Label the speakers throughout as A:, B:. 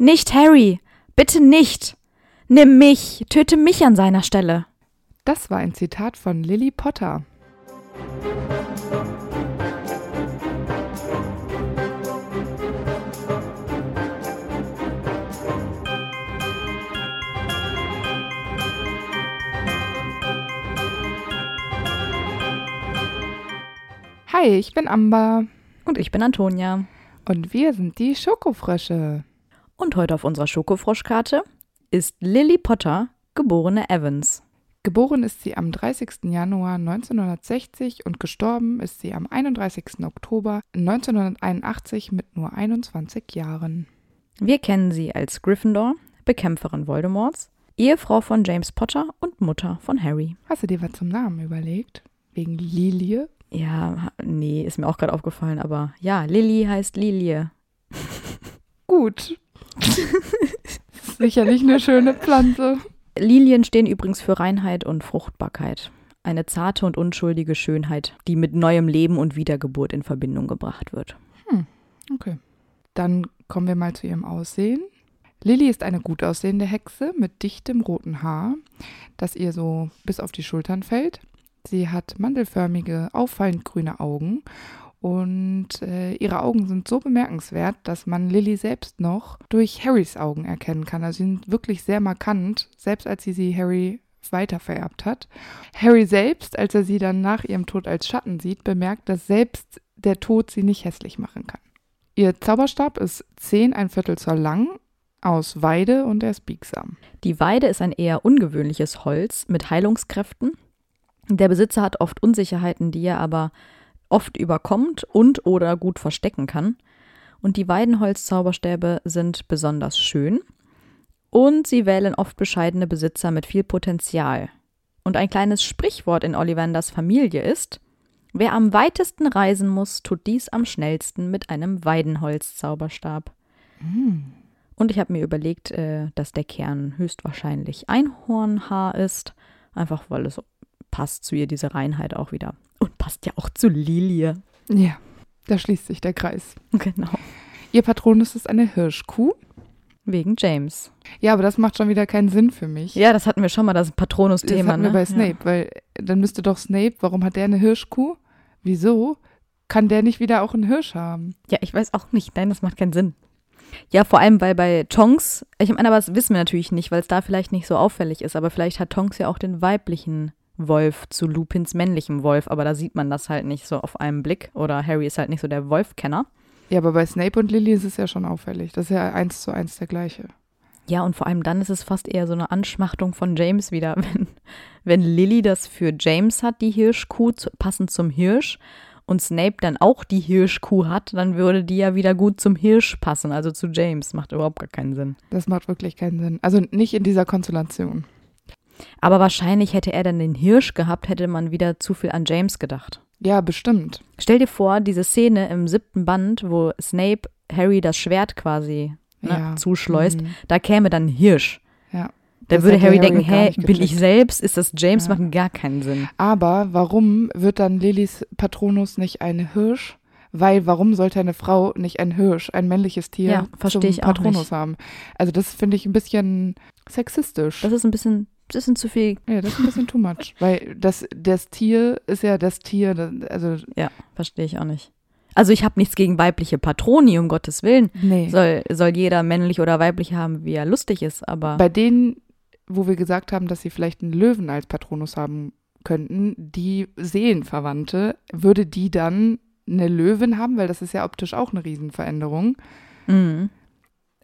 A: Nicht Harry! Bitte nicht! Nimm mich! Töte mich an seiner Stelle!
B: Das war ein Zitat von Lily Potter. Hi, ich bin Amber
A: Und ich bin Antonia.
B: und wir sind die Schokofrösche.
A: Und heute auf unserer Schokofroschkarte ist Lily Potter, geborene Evans.
B: Geboren ist sie am 30. Januar 1960 und gestorben ist sie am 31. Oktober 1981 mit nur 21 Jahren.
A: Wir kennen sie als Gryffindor, Bekämpferin Voldemorts, Ehefrau von James Potter und Mutter von Harry.
B: Hast du dir was zum Namen überlegt? Wegen Lilie?
A: Ja, nee, ist mir auch gerade aufgefallen, aber ja, Lily heißt Lilie.
B: Gut. Sicherlich eine schöne Pflanze.
A: Lilien stehen übrigens für Reinheit und Fruchtbarkeit. Eine zarte und unschuldige Schönheit, die mit neuem Leben und Wiedergeburt in Verbindung gebracht wird.
B: Okay. Dann kommen wir mal zu ihrem Aussehen. Lilly ist eine gut aussehende Hexe mit dichtem roten Haar, das ihr so bis auf die Schultern fällt. Sie hat mandelförmige, auffallend grüne Augen und äh, ihre Augen sind so bemerkenswert, dass man Lilly selbst noch durch Harrys Augen erkennen kann. Also sie sind wirklich sehr markant, selbst als sie sie Harry weitervererbt hat. Harry selbst, als er sie dann nach ihrem Tod als Schatten sieht, bemerkt, dass selbst der Tod sie nicht hässlich machen kann. Ihr Zauberstab ist 10 ein Viertel Zoll lang, aus Weide und er ist biegsam.
A: Die Weide ist ein eher ungewöhnliches Holz mit Heilungskräften. Der Besitzer hat oft Unsicherheiten, die er aber oft überkommt und oder gut verstecken kann. Und die Weidenholzzauberstäbe sind besonders schön und sie wählen oft bescheidene Besitzer mit viel Potenzial. Und ein kleines Sprichwort in Ollivanders Familie ist, wer am weitesten reisen muss, tut dies am schnellsten mit einem Weidenholzzauberstab. Und ich habe mir überlegt, äh, dass der Kern höchstwahrscheinlich Einhornhaar ist, einfach weil es passt zu ihr, diese Reinheit auch wieder. Und passt ja auch zu Lilie.
B: Ja, da schließt sich der Kreis.
A: Genau.
B: Ihr Patronus ist eine Hirschkuh.
A: Wegen James.
B: Ja, aber das macht schon wieder keinen Sinn für mich.
A: Ja, das hatten wir schon mal, das
B: das
A: Patronus-Thema.
B: hatten wir
A: ne?
B: bei Snape, weil dann müsste doch Snape, warum hat der eine Hirschkuh? Wieso? Kann der nicht wieder auch einen Hirsch haben?
A: Ja. ja, ich weiß auch nicht. Nein, das macht keinen Sinn. Ja, vor allem, weil bei Tonks, ich meine, aber das wissen wir natürlich nicht, weil es da vielleicht nicht so auffällig ist, aber vielleicht hat Tonks ja auch den weiblichen Wolf zu Lupins männlichem Wolf, aber da sieht man das halt nicht so auf einen Blick oder Harry ist halt nicht so der Wolfkenner.
B: Ja, aber bei Snape und Lily ist es ja schon auffällig. Das ist ja eins zu eins der gleiche.
A: Ja, und vor allem dann ist es fast eher so eine Anschmachtung von James wieder, wenn, wenn Lily das für James hat, die Hirschkuh, zu, passend zum Hirsch, und Snape dann auch die Hirschkuh hat, dann würde die ja wieder gut zum Hirsch passen, also zu James. Macht überhaupt gar keinen Sinn.
B: Das macht wirklich keinen Sinn. Also nicht in dieser Konstellation.
A: Aber wahrscheinlich hätte er dann den Hirsch gehabt, hätte man wieder zu viel an James gedacht.
B: Ja, bestimmt.
A: Stell dir vor, diese Szene im siebten Band, wo Snape Harry das Schwert quasi ne,
B: Ja.
A: zuschleust,
B: Mhm.
A: da käme dann ein Hirsch.
B: Ja.
A: Da
B: Das
A: würde Harry,
B: Harry
A: denken, hä,
B: nicht
A: bin ich selbst? Ist das James?
B: Ja.
A: Macht gar keinen Sinn.
B: Aber warum wird dann Lillys Patronus nicht ein Hirsch? Weil warum sollte eine Frau nicht ein Hirsch, ein männliches Tier,
A: Ja,
B: zum Patronus haben? Also das finde ich ein bisschen sexistisch.
A: Das ist ein bisschen, bisschen zu viel.
B: ja, das ist ein bisschen too much. Weil das, das Tier ist ja das Tier, das, also
A: Ja, verstehe ich auch nicht. Also ich habe nichts gegen weibliche Patroni, um Gottes Willen.
B: nee.
A: Soll, soll jeder männlich oder weiblich haben, wie er lustig ist, aber
B: Bei denen, wo wir gesagt haben, dass sie vielleicht einen Löwen als Patronus haben könnten, die Seelenverwandte, würde die dann eine Löwin haben, weil das ist ja optisch auch eine Riesenveränderung.
A: Mhm.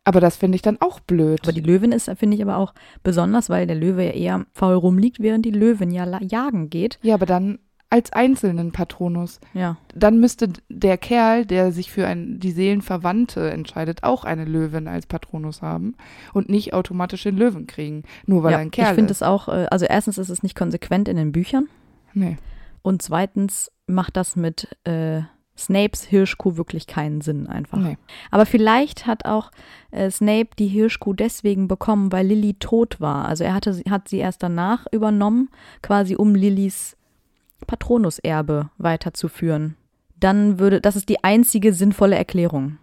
B: Aber das finde ich dann auch blöd.
A: Aber die Löwin ist, finde ich, aber auch besonders, weil der Löwe ja eher faul rumliegt, während die Löwin ja jagen geht.
B: ja, aber dann als einzelnen Patronus.
A: Ja.
B: Dann müsste der Kerl, der sich für ein, die Seelenverwandte entscheidet, auch eine Löwin als Patronus haben und nicht automatisch den Löwen kriegen, nur weil
A: ja.
B: er ein Kerl
A: ich finde
B: ist.
A: es auch, äh, also erstens ist es nicht konsequent in den Büchern
B: Nee.
A: und zweitens macht das mit äh, Snapes Hirschkuh wirklich keinen Sinn einfach.
B: nee.
A: Aber vielleicht hat auch äh, Snape die Hirschkuh deswegen bekommen, weil Lily tot war. Also er hatte, sie- hat sie erst danach übernommen, quasi um Lillys Patronuserbe weiterzuführen. Dann würde, das ist die einzige sinnvolle Erklärung.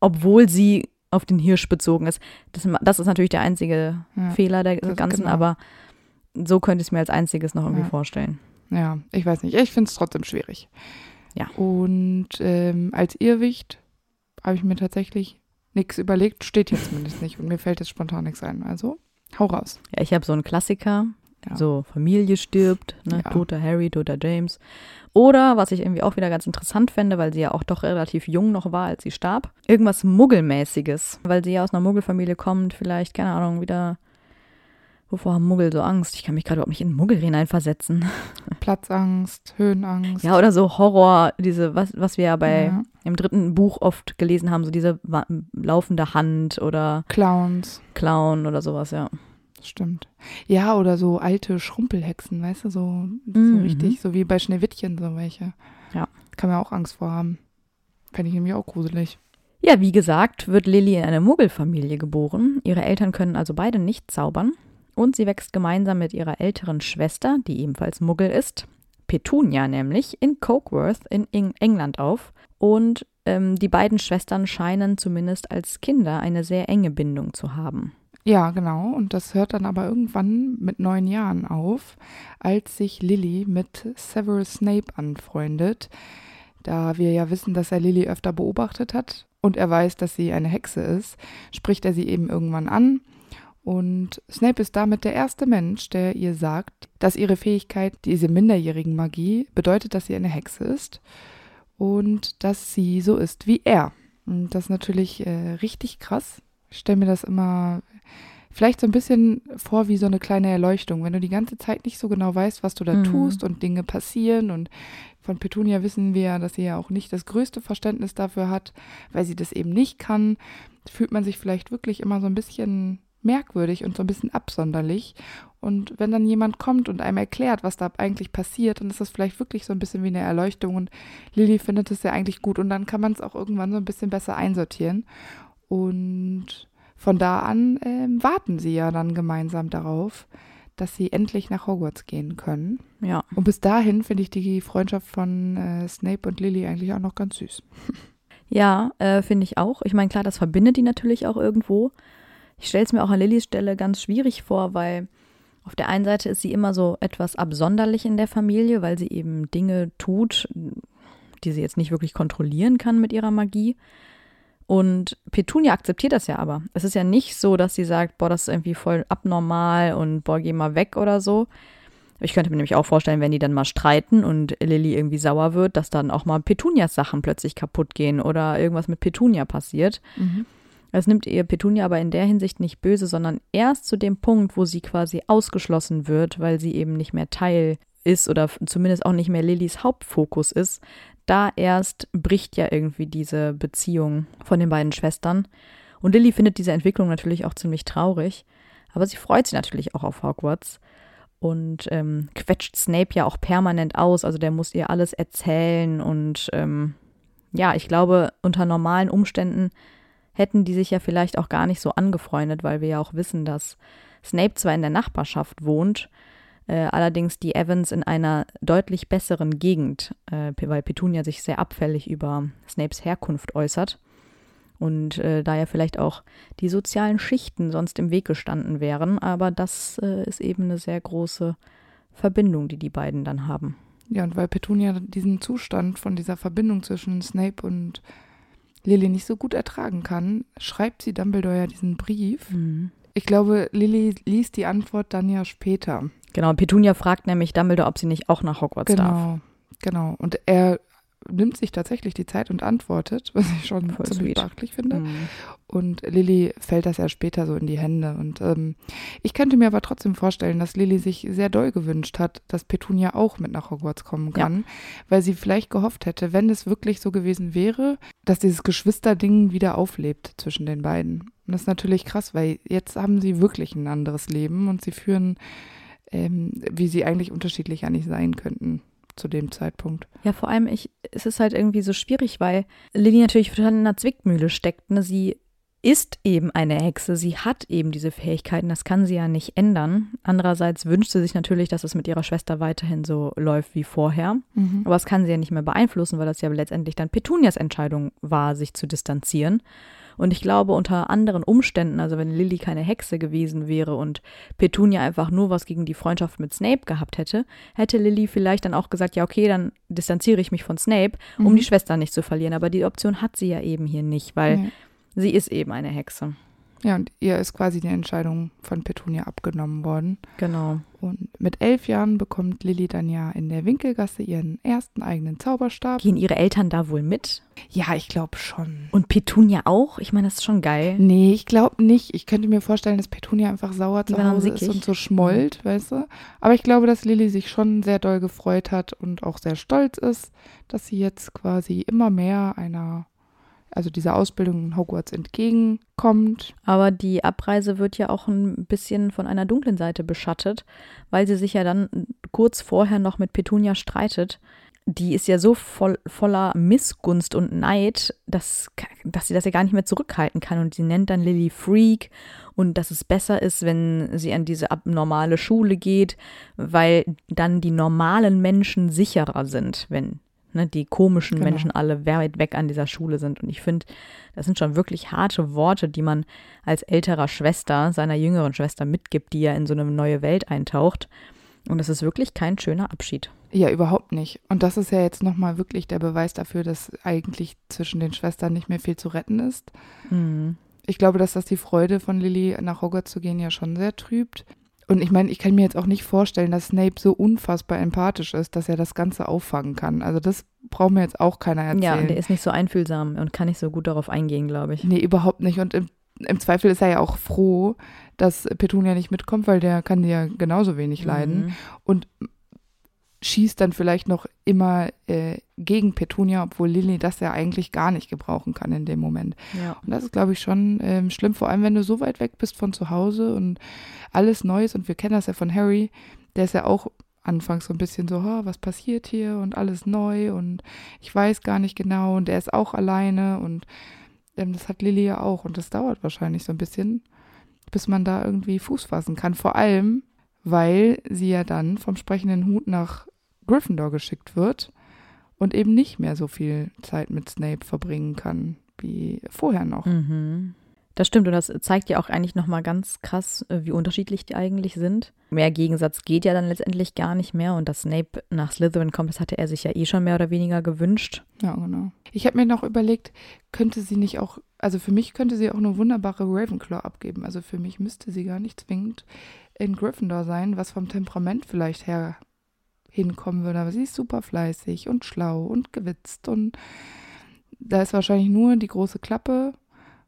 A: Obwohl sie auf den Hirsch bezogen ist. Das, das ist natürlich der einzige
B: Ja,
A: Fehler der Ganzen,
B: genau.
A: aber so könnte ich es mir als einziges noch irgendwie
B: Ja.
A: vorstellen.
B: Ja, ich weiß nicht. Ich finde es trotzdem schwierig.
A: Ja.
B: Und ähm, als Irrwicht habe ich mir tatsächlich nichts überlegt. Steht jetzt zumindest nicht. Und mir fällt jetzt spontan nichts ein. Also, hau raus.
A: Ja, ich habe so einen Klassiker,
B: Ja.
A: so Familie stirbt, ne?
B: Ja.
A: toter Harry, toter James. Oder, was ich irgendwie auch wieder ganz interessant fände, weil sie ja auch doch relativ jung noch war, als sie starb, irgendwas Muggelmäßiges, weil sie ja aus einer Muggelfamilie kommt, vielleicht, keine Ahnung, wieder, wovor haben Muggel so Angst? Ich kann mich gerade überhaupt nicht in Muggel hineinversetzen.
B: Platzangst, Höhenangst.
A: Ja, oder so Horror, diese, was, was wir ja bei
B: Ja.
A: im dritten Buch oft gelesen haben, so diese laufende Hand oder
B: Clowns.
A: Clown oder sowas, ja.
B: Stimmt. Ja, oder so alte Schrumpelhexen, weißt du, so, so
A: Mhm.
B: richtig, so wie bei Schneewittchen, so welche.
A: Ja.
B: Kann man auch Angst vor haben. Fände ich nämlich auch gruselig.
A: Ja, wie gesagt, wird Lily in eine Muggelfamilie geboren. Ihre Eltern können also beide nicht zaubern. Und sie wächst gemeinsam mit ihrer älteren Schwester, die ebenfalls Muggel ist, Petunia nämlich, in Cokeworth in Eng England auf. Und ähm, die beiden Schwestern scheinen zumindest als Kinder eine sehr enge Bindung zu haben.
B: Ja, genau. Und das hört dann aber irgendwann mit neun Jahren auf, als sich Lily mit Severus Snape anfreundet. Da wir ja wissen, dass er Lily öfter beobachtet hat und er weiß, dass sie eine Hexe ist, spricht er sie eben irgendwann an. Und Snape ist damit der erste Mensch, der ihr sagt, dass ihre Fähigkeit, diese minderjährigen Magie, bedeutet, dass sie eine Hexe ist und dass sie so ist wie er. Und das ist natürlich äh, richtig krass. Ich stelle mir das immer vielleicht so ein bisschen vor wie so eine kleine Erleuchtung, wenn du die ganze Zeit nicht so genau weißt, was du da
A: Mhm.
B: tust und Dinge passieren. Und von Petunia wissen wir ja, dass sie ja auch nicht das größte Verständnis dafür hat, weil sie das eben nicht kann. Fühlt man sich vielleicht wirklich immer so ein bisschen merkwürdig und so ein bisschen absonderlich. Und wenn dann jemand kommt und einem erklärt, was da eigentlich passiert, dann ist das vielleicht wirklich so ein bisschen wie eine Erleuchtung. Und Lilly findet es ja eigentlich gut und dann kann man es auch irgendwann so ein bisschen besser einsortieren. Und von da an ähm, warten sie ja dann gemeinsam darauf, dass sie endlich nach Hogwarts gehen können.
A: Ja.
B: Und bis dahin finde ich die Freundschaft von äh, Snape und Lily eigentlich auch noch ganz süß.
A: Ja, äh, finde ich auch. Ich meine, klar, das verbindet die natürlich auch irgendwo. Ich stelle es mir auch an Lillys Stelle ganz schwierig vor, weil auf der einen Seite ist sie immer so etwas absonderlich in der Familie, weil sie eben Dinge tut, die sie jetzt nicht wirklich kontrollieren kann mit ihrer Magie. Und Petunia akzeptiert das ja aber. Es ist ja nicht so, dass sie sagt, boah, das ist irgendwie voll abnormal und boah, geh mal weg oder so. Ich könnte mir nämlich auch vorstellen, wenn die dann mal streiten und Lilly irgendwie sauer wird, dass dann auch mal Petunias Sachen plötzlich kaputt gehen oder irgendwas mit Petunia passiert. Es nimmt ihr Petunia aber in der Hinsicht nicht böse, sondern erst zu dem Punkt, wo sie quasi ausgeschlossen wird, weil sie eben nicht mehr Teil ist oder zumindest auch nicht mehr Lillys Hauptfokus ist. Da erst bricht ja irgendwie diese Beziehung von den beiden Schwestern. Und Lilly findet diese Entwicklung natürlich auch ziemlich traurig, aber sie freut sich natürlich auch auf Hogwarts und ähm, quetscht Snape ja auch permanent aus. Also der muss ihr alles erzählen und ähm, ja, ich glaube, unter normalen Umständen hätten die sich ja vielleicht auch gar nicht so angefreundet, weil wir ja auch wissen, dass Snape zwar in der Nachbarschaft wohnt, äh, allerdings die Evans in einer deutlich besseren Gegend, äh, weil Petunia sich sehr abfällig über Snapes Herkunft äußert und äh, da ja vielleicht auch die sozialen Schichten sonst im Weg gestanden wären, aber das äh, ist eben eine sehr große Verbindung, die die beiden dann haben.
B: Ja, und weil Petunia diesen Zustand von dieser Verbindung zwischen Snape und Lily nicht so gut ertragen kann, schreibt sie Dumbledore ja diesen Brief. Ich glaube, Lily liest die Antwort dann ja später.
A: Genau, Petunia fragt nämlich Dumbledore, ob sie nicht auch nach Hogwarts darf.
B: Genau, genau. Und er nimmt sich tatsächlich die Zeit und antwortet, was ich schon
A: Voll
B: ziemlich beachtlich finde.
A: Mhm.
B: Und Lilly fällt das ja später so in die Hände. Und ähm, ich könnte mir aber trotzdem vorstellen, dass Lilly sich sehr doll gewünscht hat, dass Petunia auch mit nach Hogwarts kommen kann, weil sie vielleicht gehofft hätte, wenn es wirklich so gewesen wäre, dass dieses Geschwisterding wieder auflebt zwischen den beiden. Und das ist natürlich krass, weil jetzt haben sie wirklich ein anderes Leben und sie führen, ähm, wie sie eigentlich unterschiedlich ja nicht sein könnten zu dem Zeitpunkt.
A: Ja, vor allem, ich, es ist halt irgendwie so schwierig, weil Lilly natürlich total in einer Zwickmühle steckt. Ne? Sie ist eben eine Hexe, sie hat eben diese Fähigkeiten, das kann sie ja nicht ändern. Andererseits wünscht sie sich natürlich, dass es mit ihrer Schwester weiterhin so läuft wie vorher. Aber das kann sie ja nicht mehr beeinflussen, weil das ja letztendlich dann Petunias Entscheidung war, sich zu distanzieren. Und ich glaube, unter anderen Umständen, also wenn Lily keine Hexe gewesen wäre und Petunia einfach nur was gegen die Freundschaft mit Snape gehabt hätte, hätte Lily vielleicht dann auch gesagt, ja, okay, dann distanziere ich mich von Snape, um
B: Mhm.
A: die Schwester nicht zu verlieren. Aber die Option hat sie ja eben hier nicht, weil
B: Nee.
A: sie ist eben eine Hexe.
B: Ja, und ihr ist quasi die Entscheidung von Petunia abgenommen worden.
A: Genau.
B: Und mit elf Jahren bekommt Lilly dann ja in der Winkelgasse ihren ersten eigenen Zauberstab.
A: Gehen ihre Eltern da wohl mit?
B: Ja, ich glaube schon.
A: Und Petunia auch? Ich meine, das ist schon geil.
B: Nee, ich glaube nicht. Ich könnte mir vorstellen, dass Petunia einfach sauer zu
A: war dann
B: Hause ist und so schmollt, weißt du. Aber ich glaube, dass Lilly sich schon sehr doll gefreut hat und auch sehr stolz ist, dass sie jetzt quasi immer mehr einer, also dieser Ausbildung in Hogwarts entgegenkommt.
A: Aber die Abreise wird ja auch ein bisschen von einer dunklen Seite beschattet, weil sie sich ja dann kurz vorher noch mit Petunia streitet. Die ist ja so voll, voller Missgunst und Neid, dass, dass sie das ja gar nicht mehr zurückhalten kann. Und sie nennt dann Lily Freak und dass es besser ist, wenn sie an diese abnormale Schule geht, weil dann die normalen Menschen sicherer sind, wenn ne, die komischen
B: Genau.
A: Menschen alle weit weg an dieser Schule sind. Und ich finde, das sind schon wirklich harte Worte, die man als älterer Schwester seiner jüngeren Schwester mitgibt, die ja in so eine neue Welt eintaucht. Und es ist wirklich kein schöner Abschied.
B: Ja, überhaupt nicht. Und das ist ja jetzt nochmal wirklich der Beweis dafür, dass eigentlich zwischen den Schwestern nicht mehr viel zu retten ist.
A: Mhm.
B: Ich glaube, dass das die Freude von Lily nach Hogwarts zu gehen ja schon sehr trübt. Und ich meine, ich kann mir jetzt auch nicht vorstellen, dass Snape so unfassbar empathisch ist, dass er das Ganze auffangen kann. Also das braucht mir jetzt auch keiner erzählen.
A: Ja, der ist nicht so einfühlsam und kann nicht so gut darauf eingehen, glaube ich.
B: Nee, überhaupt nicht. Und im, im Zweifel ist er ja auch froh, dass Petunia nicht mitkommt, weil der kann ja genauso wenig leiden.
A: Mhm.
B: Und schießt dann vielleicht noch immer äh, gegen Petunia, obwohl Lily das ja eigentlich gar nicht gebrauchen kann in dem Moment.
A: Ja.
B: Und das ist, glaube ich, schon ähm, schlimm, vor allem wenn du so weit weg bist von zu Hause und alles Neues. Und wir kennen das ja von Harry, der ist ja auch anfangs so ein bisschen so, "Ha, was passiert hier und alles neu und ich weiß gar nicht genau und er ist auch alleine und ähm, das hat Lily ja auch und das dauert wahrscheinlich so ein bisschen, bis man da irgendwie Fuß fassen kann. Vor allem, weil sie ja dann vom sprechenden Hut nach Gryffindor geschickt wird und eben nicht mehr so viel Zeit mit Snape verbringen kann wie vorher noch.
A: Mhm. Das stimmt und das zeigt ja auch eigentlich nochmal ganz krass, äh, wie unterschiedlich die eigentlich sind. Mehr Gegensatz geht ja dann letztendlich gar nicht mehr und dass Snape nach Slytherin kommt, das hatte er sich ja eh schon mehr oder weniger gewünscht.
B: Ja, genau. Ich habe mir noch überlegt, könnte sie nicht auch, also für mich könnte sie auch eine wunderbare Ravenclaw abgeben. Also für mich müsste sie gar nicht zwingend in Gryffindor sein, was vom Temperament vielleicht her hinkommen würde. Aber sie ist super fleißig und schlau und gewitzt und da ist wahrscheinlich nur die große Klappe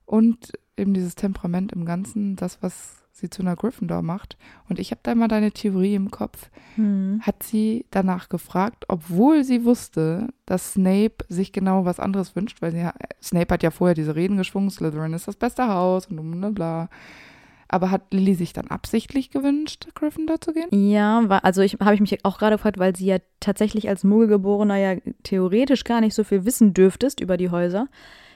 B: und eben dieses Temperament im Ganzen, das, was sie zu einer Gryffindor macht. Und ich habe da mal deine Theorie im Kopf
A: Hm.
B: hat sie danach gefragt, obwohl sie wusste, dass Snape sich genau was anderes wünscht, weil sie, ja- Snape hat ja vorher diese Reden geschwungen, Slytherin ist das beste Haus und bla bla. Aber hat Lily sich dann absichtlich gewünscht, Gryffindor zu gehen?
A: Ja, war, also ich habe ich mich auch gerade gefragt, weil sie ja tatsächlich als Muggelgeborener ja theoretisch gar nicht so viel wissen dürftest über die Häuser.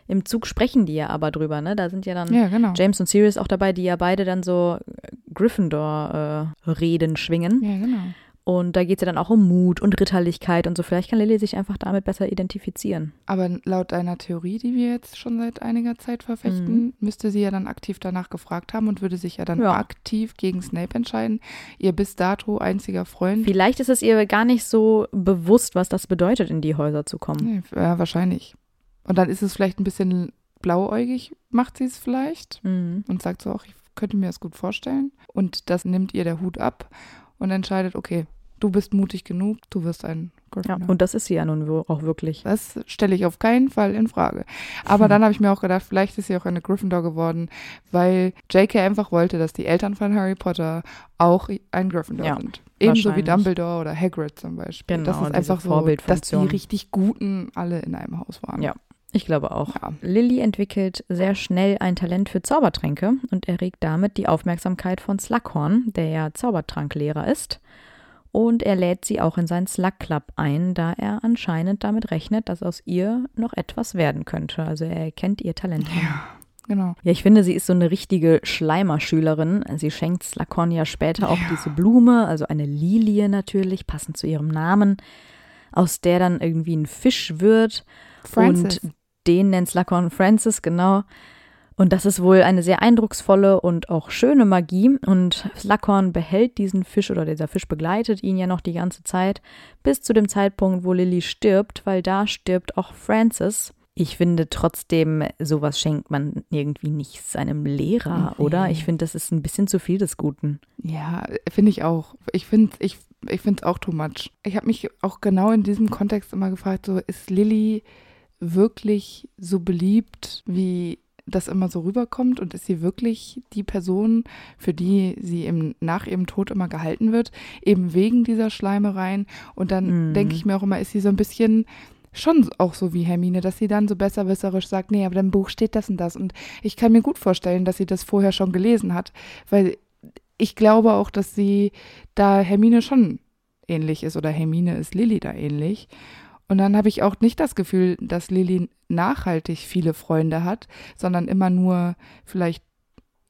A: Im Zug sprechen die ja aber drüber, ne? Da sind ja dann
B: Ja, genau.
A: James und Sirius auch dabei, die ja beide dann so Gryffindor-Reden schwingen.
B: Ja, genau.
A: Und da geht es ja dann auch um Mut und Ritterlichkeit und so. Vielleicht kann Lily sich einfach damit besser identifizieren.
B: Aber laut deiner Theorie, die wir jetzt schon seit einiger Zeit verfechten, müsste sie ja dann aktiv danach gefragt haben und würde sich ja dann
A: Ja.
B: aktiv gegen Snape entscheiden. Ihr bis dato einziger Freund.
A: Vielleicht ist es ihr gar nicht so bewusst, was das bedeutet, in die Häuser zu kommen.
B: Nee, ja, wahrscheinlich. Und dann ist es vielleicht ein bisschen blauäugig, macht sie es vielleicht
A: Mhm.
B: und sagt so auch, ich könnte mir das gut vorstellen. Und das nimmt ihr der Hut ab und entscheidet, okay, du bist mutig genug, du wirst ein
A: Ja,
B: Gryffindor.
A: und das ist sie ja nun auch wirklich.
B: das stelle ich auf keinen Fall in Frage. Aber dann habe ich mir auch gedacht, vielleicht ist sie auch eine Gryffindor geworden, weil J.K. einfach wollte, dass die Eltern von Harry Potter auch ein Gryffindor
A: Ja,
B: sind. Ebenso wie. Dumbledore oder Hagrid zum Beispiel.
A: Genau,
B: das ist einfach so, dass die richtig Guten alle in einem Haus waren.
A: Ja. Ich glaube auch.
B: Ja.
A: Lilly entwickelt sehr schnell ein Talent für Zaubertränke und erregt damit die Aufmerksamkeit von Slughorn, der ja Zaubertranklehrer ist. Und er lädt sie auch in seinen Slug Club ein, da er anscheinend damit rechnet, dass aus ihr noch etwas werden könnte. Also er erkennt ihr Talent.
B: Ja, genau.
A: Ja, ich finde, sie ist so eine richtige Schleimerschülerin. Sie schenkt Slughorn ja später auch diese Blume, also eine Lilie natürlich, passend zu ihrem Namen, aus der dann irgendwie ein Fisch wird.
B: Francis.
A: Und den nennt Slughorn Francis, genau. Und das ist wohl eine sehr eindrucksvolle und auch schöne Magie. Und Slughorn behält diesen Fisch oder dieser Fisch begleitet ihn ja noch die ganze Zeit bis zu dem Zeitpunkt, wo Lily stirbt, weil da stirbt auch Francis. Ich finde trotzdem, sowas schenkt man irgendwie nicht seinem Lehrer,
B: Nee.
A: oder? Ich finde, das ist ein bisschen zu viel des Guten.
B: Ja, finde ich auch. Ich finde ich, ich finde es auch too much. Ich habe mich auch genau in diesem Kontext immer gefragt, so ist Lilly wirklich so beliebt, wie das immer so rüberkommt und ist sie wirklich die Person, für die sie im, nach ihrem Tod immer gehalten wird, eben wegen dieser Schleimereien. Und dann
A: Mhm.
B: denke ich mir auch immer, ist sie so ein bisschen schon auch so wie Hermine, dass sie dann so besserwisserisch sagt, nee, aber im Buch steht das und das. Und ich kann mir gut vorstellen, dass sie das vorher schon gelesen hat, weil ich glaube auch, dass sie da Hermine schon ähnlich ist oder Hermine ist Lilly da ähnlich. Und dann habe ich auch nicht das Gefühl, dass Lilly nachhaltig viele Freunde hat, sondern immer nur vielleicht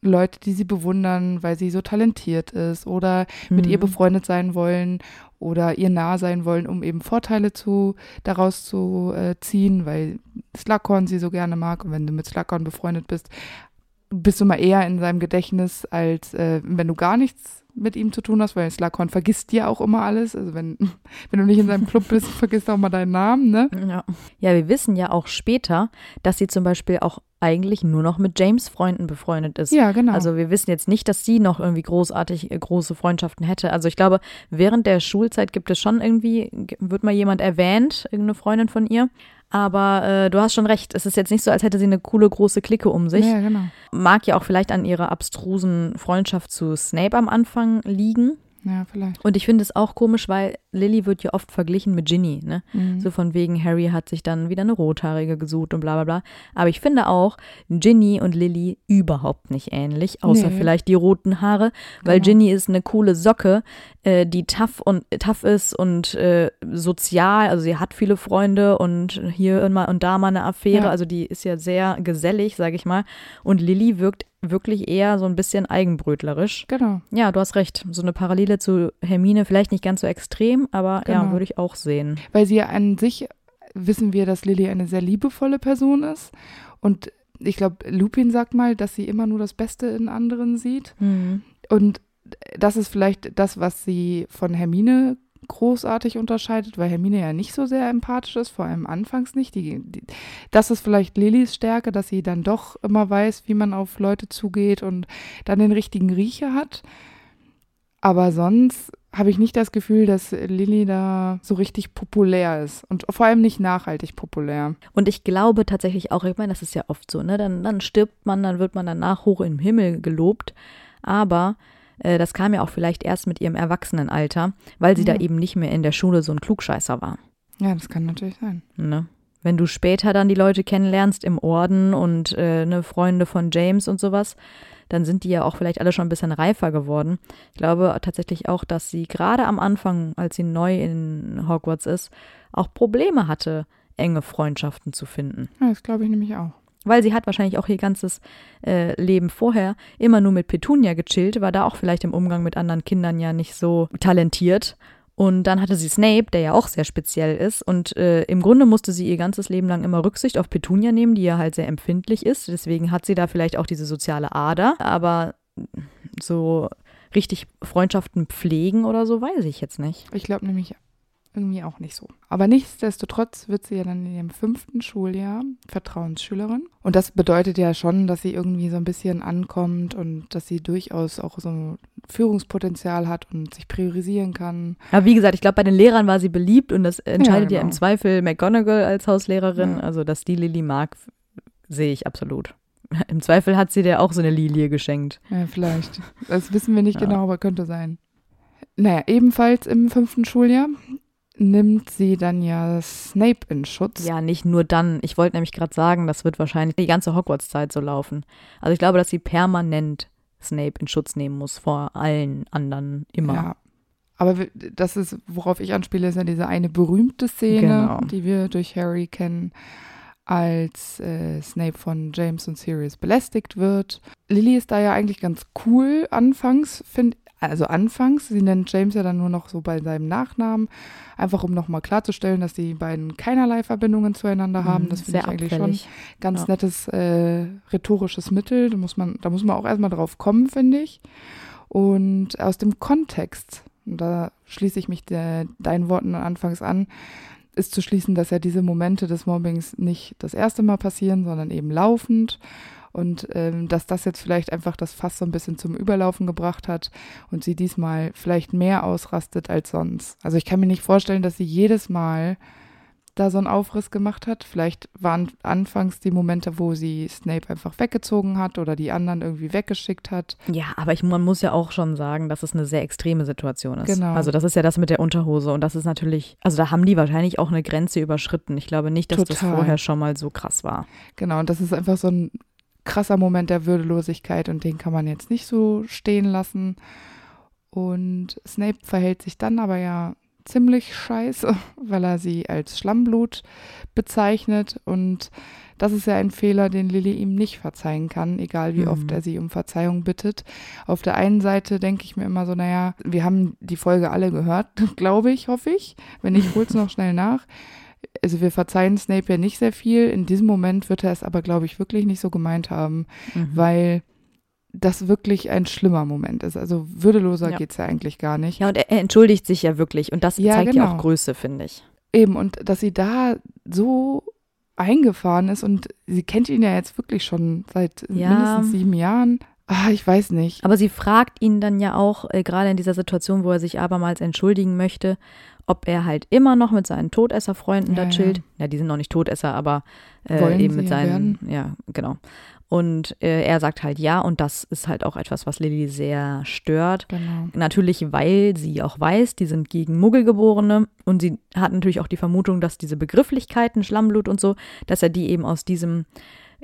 B: Leute, die sie bewundern, weil sie so talentiert ist oder mit ihr
A: Mhm.
B: befreundet sein wollen oder ihr nah sein wollen, um eben Vorteile zu, daraus zu äh, ziehen, weil Slughorn sie so gerne mag. Und wenn du mit Slughorn befreundet bist, bist du mal eher in seinem Gedächtnis, als äh, wenn du gar nichts mit ihm zu tun hast, weil Slughorn vergisst dir auch immer alles. Also wenn, wenn du nicht in seinem Club bist, vergisst er auch mal deinen Namen, ne?
A: Ja. ja, wir wissen ja auch später, dass sie zum Beispiel auch eigentlich nur noch mit James Freunden befreundet ist.
B: Ja, genau.
A: Also wir wissen jetzt nicht, dass sie noch irgendwie großartig äh, große Freundschaften hätte. Also ich glaube, während der Schulzeit gibt es schon irgendwie, wird mal jemand erwähnt, irgendeine Freundin von ihr. Aber äh, du hast schon recht, es ist jetzt nicht so, als hätte sie eine coole große Clique um sich.
B: ja, genau.
A: Mag ja auch vielleicht an ihrer abstrusen Freundschaft zu Snape am Anfang liegen.
B: Ja, vielleicht.
A: Und ich finde es auch komisch, weil Lily wird ja oft verglichen mit Ginny, ne?
B: Mhm.
A: So von wegen, Harry hat sich dann wieder eine Rothaarige gesucht und bla bla bla. Aber ich finde auch Ginny und Lily überhaupt nicht ähnlich, außer
B: Nee.
A: vielleicht die roten Haare, weil
B: Genau.
A: Ginny ist eine coole Socke, äh, die tough und tough ist und äh, sozial, also sie hat viele Freunde und hier immer und da mal eine Affäre,
B: Ja.
A: also die ist ja sehr gesellig, sage ich mal. Und Lily wirkt wirklich eher so ein bisschen eigenbrötlerisch.
B: Genau.
A: Ja, du hast recht. So eine Parallele zu Hermine, vielleicht nicht ganz so extrem, aber ja,
B: Genau.
A: würde ich auch sehen.
B: Weil sie ja an sich wissen wir, dass Lily eine sehr liebevolle Person ist. Und ich glaube, Lupin sagt mal, dass sie immer nur das Beste in anderen sieht. Und das ist vielleicht das, was sie von Hermine großartig unterscheidet, weil Hermine ja nicht so sehr empathisch ist, vor allem anfangs nicht. Die, die, das ist vielleicht Lillys Stärke, dass sie dann doch immer weiß, wie man auf Leute zugeht und dann den richtigen Riecher hat. Aber sonst habe ich nicht das Gefühl, dass Lilly da so richtig populär ist und vor allem nicht nachhaltig populär.
A: Und ich glaube tatsächlich auch, ich meine, das ist ja oft so, ne? Dann, dann stirbt man, dann wird man danach hoch im Himmel gelobt. Aber äh, das kam ja auch vielleicht erst mit ihrem Erwachsenenalter, weil sie da
B: Ja.
A: eben nicht mehr in der Schule so ein Klugscheißer war.
B: Ja, das kann natürlich sein.
A: Ne? Wenn du später dann die Leute kennenlernst im Orden und äh, ne, Freunde von James und sowas, dann sind die ja auch vielleicht alle schon ein bisschen reifer geworden. Ich glaube tatsächlich auch, dass sie gerade am Anfang, als sie neu in Hogwarts ist, auch Probleme hatte, enge Freundschaften zu finden.
B: Ja, das glaube ich nämlich auch.
A: Weil sie hat wahrscheinlich auch ihr ganzes äh, Leben vorher immer nur mit Petunia gechillt, war da auch vielleicht im Umgang mit anderen Kindern ja nicht so talentiert. Und dann hatte sie Snape, der ja auch sehr speziell ist. Und äh, im Grunde musste sie ihr ganzes Leben lang immer Rücksicht auf Petunia nehmen, die ja halt sehr empfindlich ist. Deswegen hat sie da vielleicht auch diese soziale Ader. Aber so richtig Freundschaften pflegen oder so, weiß ich jetzt nicht.
B: Ich glaube nämlich irgendwie auch nicht so. Aber nichtsdestotrotz wird sie ja dann in ihrem fünften Schuljahr Vertrauensschülerin. Und das bedeutet ja schon, dass sie irgendwie so ein bisschen ankommt und dass sie durchaus auch so Führungspotenzial hat und sich priorisieren kann.
A: Aber wie gesagt, ich glaube, bei den Lehrern war sie beliebt und das entscheidet ja,
B: genau.
A: im Zweifel McGonagall als Hauslehrerin.
B: Ja.
A: Also, dass die Lily mag, sehe ich absolut. Im Zweifel hat sie dir auch so eine Lilie geschenkt.
B: Ja, vielleicht. Das wissen wir nicht
A: Ja.
B: genau, aber könnte sein. Naja, ebenfalls im fünften Schuljahr nimmt sie dann ja Snape in Schutz.
A: Ja, nicht nur dann. Ich wollte nämlich gerade sagen, das wird wahrscheinlich die ganze Hogwarts-Zeit so laufen. Also ich glaube, dass sie permanent Snape in Schutz nehmen muss vor allen anderen immer.
B: Ja. Aber das ist, worauf ich anspiele, ist ja diese eine berühmte Szene,
A: Genau.
B: die wir durch Harry kennen, als äh, Snape von James und Sirius belästigt wird. Lily ist da ja eigentlich ganz cool anfangs, finde also anfangs, sie nennt James ja dann nur noch so bei seinem Nachnamen, einfach um nochmal klarzustellen, dass die beiden keinerlei Verbindungen zueinander haben. Das finde ich eigentlich abfällig. schon ganz ja. nettes äh, rhetorisches Mittel. Da muss man, da muss man auch erstmal drauf kommen, finde ich. Und aus dem Kontext, und da schließe ich mich der, deinen Worten anfangs an, ist zu schließen, dass ja diese Momente des Mobbings nicht das erste Mal passieren, sondern eben laufend. Und ähm, dass das jetzt vielleicht einfach das Fass so ein bisschen zum Überlaufen gebracht hat und sie diesmal vielleicht mehr ausrastet als sonst. Also ich kann mir nicht vorstellen, dass sie jedes Mal da so einen Aufriss gemacht hat. Vielleicht waren anfangs die Momente, wo sie Snape einfach weggezogen hat oder die anderen irgendwie weggeschickt hat.
A: Ja, aber ich, man muss ja auch schon sagen, dass es eine sehr extreme Situation ist. Genau. Also das ist ja das mit der Unterhose und das ist natürlich, also da haben die wahrscheinlich auch eine Grenze überschritten. Ich glaube nicht, dass Total. das vorher schon mal so krass war.
B: Genau, und das ist einfach so ein krasser Moment der Würdelosigkeit und den kann man jetzt nicht so stehen lassen. Und Snape verhält sich dann aber ja ziemlich scheiße, weil er sie als Schlammblut bezeichnet. Und das ist ja ein Fehler, den Lilly ihm nicht verzeihen kann, egal wie mhm. oft er sie um Verzeihung bittet. Auf der einen Seite denke ich mir immer so, naja, wir haben die Folge alle gehört, glaube ich, hoffe ich. Wenn nicht, hol's noch schnell nach. Also wir verzeihen Snape ja nicht sehr viel. In diesem Moment wird er es aber, glaube ich, wirklich nicht so gemeint haben, mhm. weil das wirklich ein schlimmer Moment ist. Also würdeloser ja. geht es ja eigentlich gar nicht.
A: Ja, und er, er, entschuldigt sich ja wirklich. Und das ja, zeigt genau. ja auch Größe, finde ich.
B: Eben, und dass sie da so eingefahren ist und sie kennt ihn ja jetzt wirklich schon seit ja. mindestens sieben Jahren. Ah, ich weiß nicht.
A: Aber sie fragt ihn dann ja auch, äh, gerade in dieser Situation, wo er sich abermals entschuldigen möchte, ob er halt immer noch mit seinen Todesserfreunden ja, da chillt. Ja. ja. die sind noch nicht Todesser, aber äh, eben mit seinen, werden? ja, genau. Und äh, er sagt halt ja, und das ist halt auch etwas, was Lilly sehr stört. Genau. Natürlich, weil sie auch weiß, die sind gegen Muggelgeborene und sie hat natürlich auch die Vermutung, dass diese Begrifflichkeiten, Schlammblut und so, dass er die eben aus diesem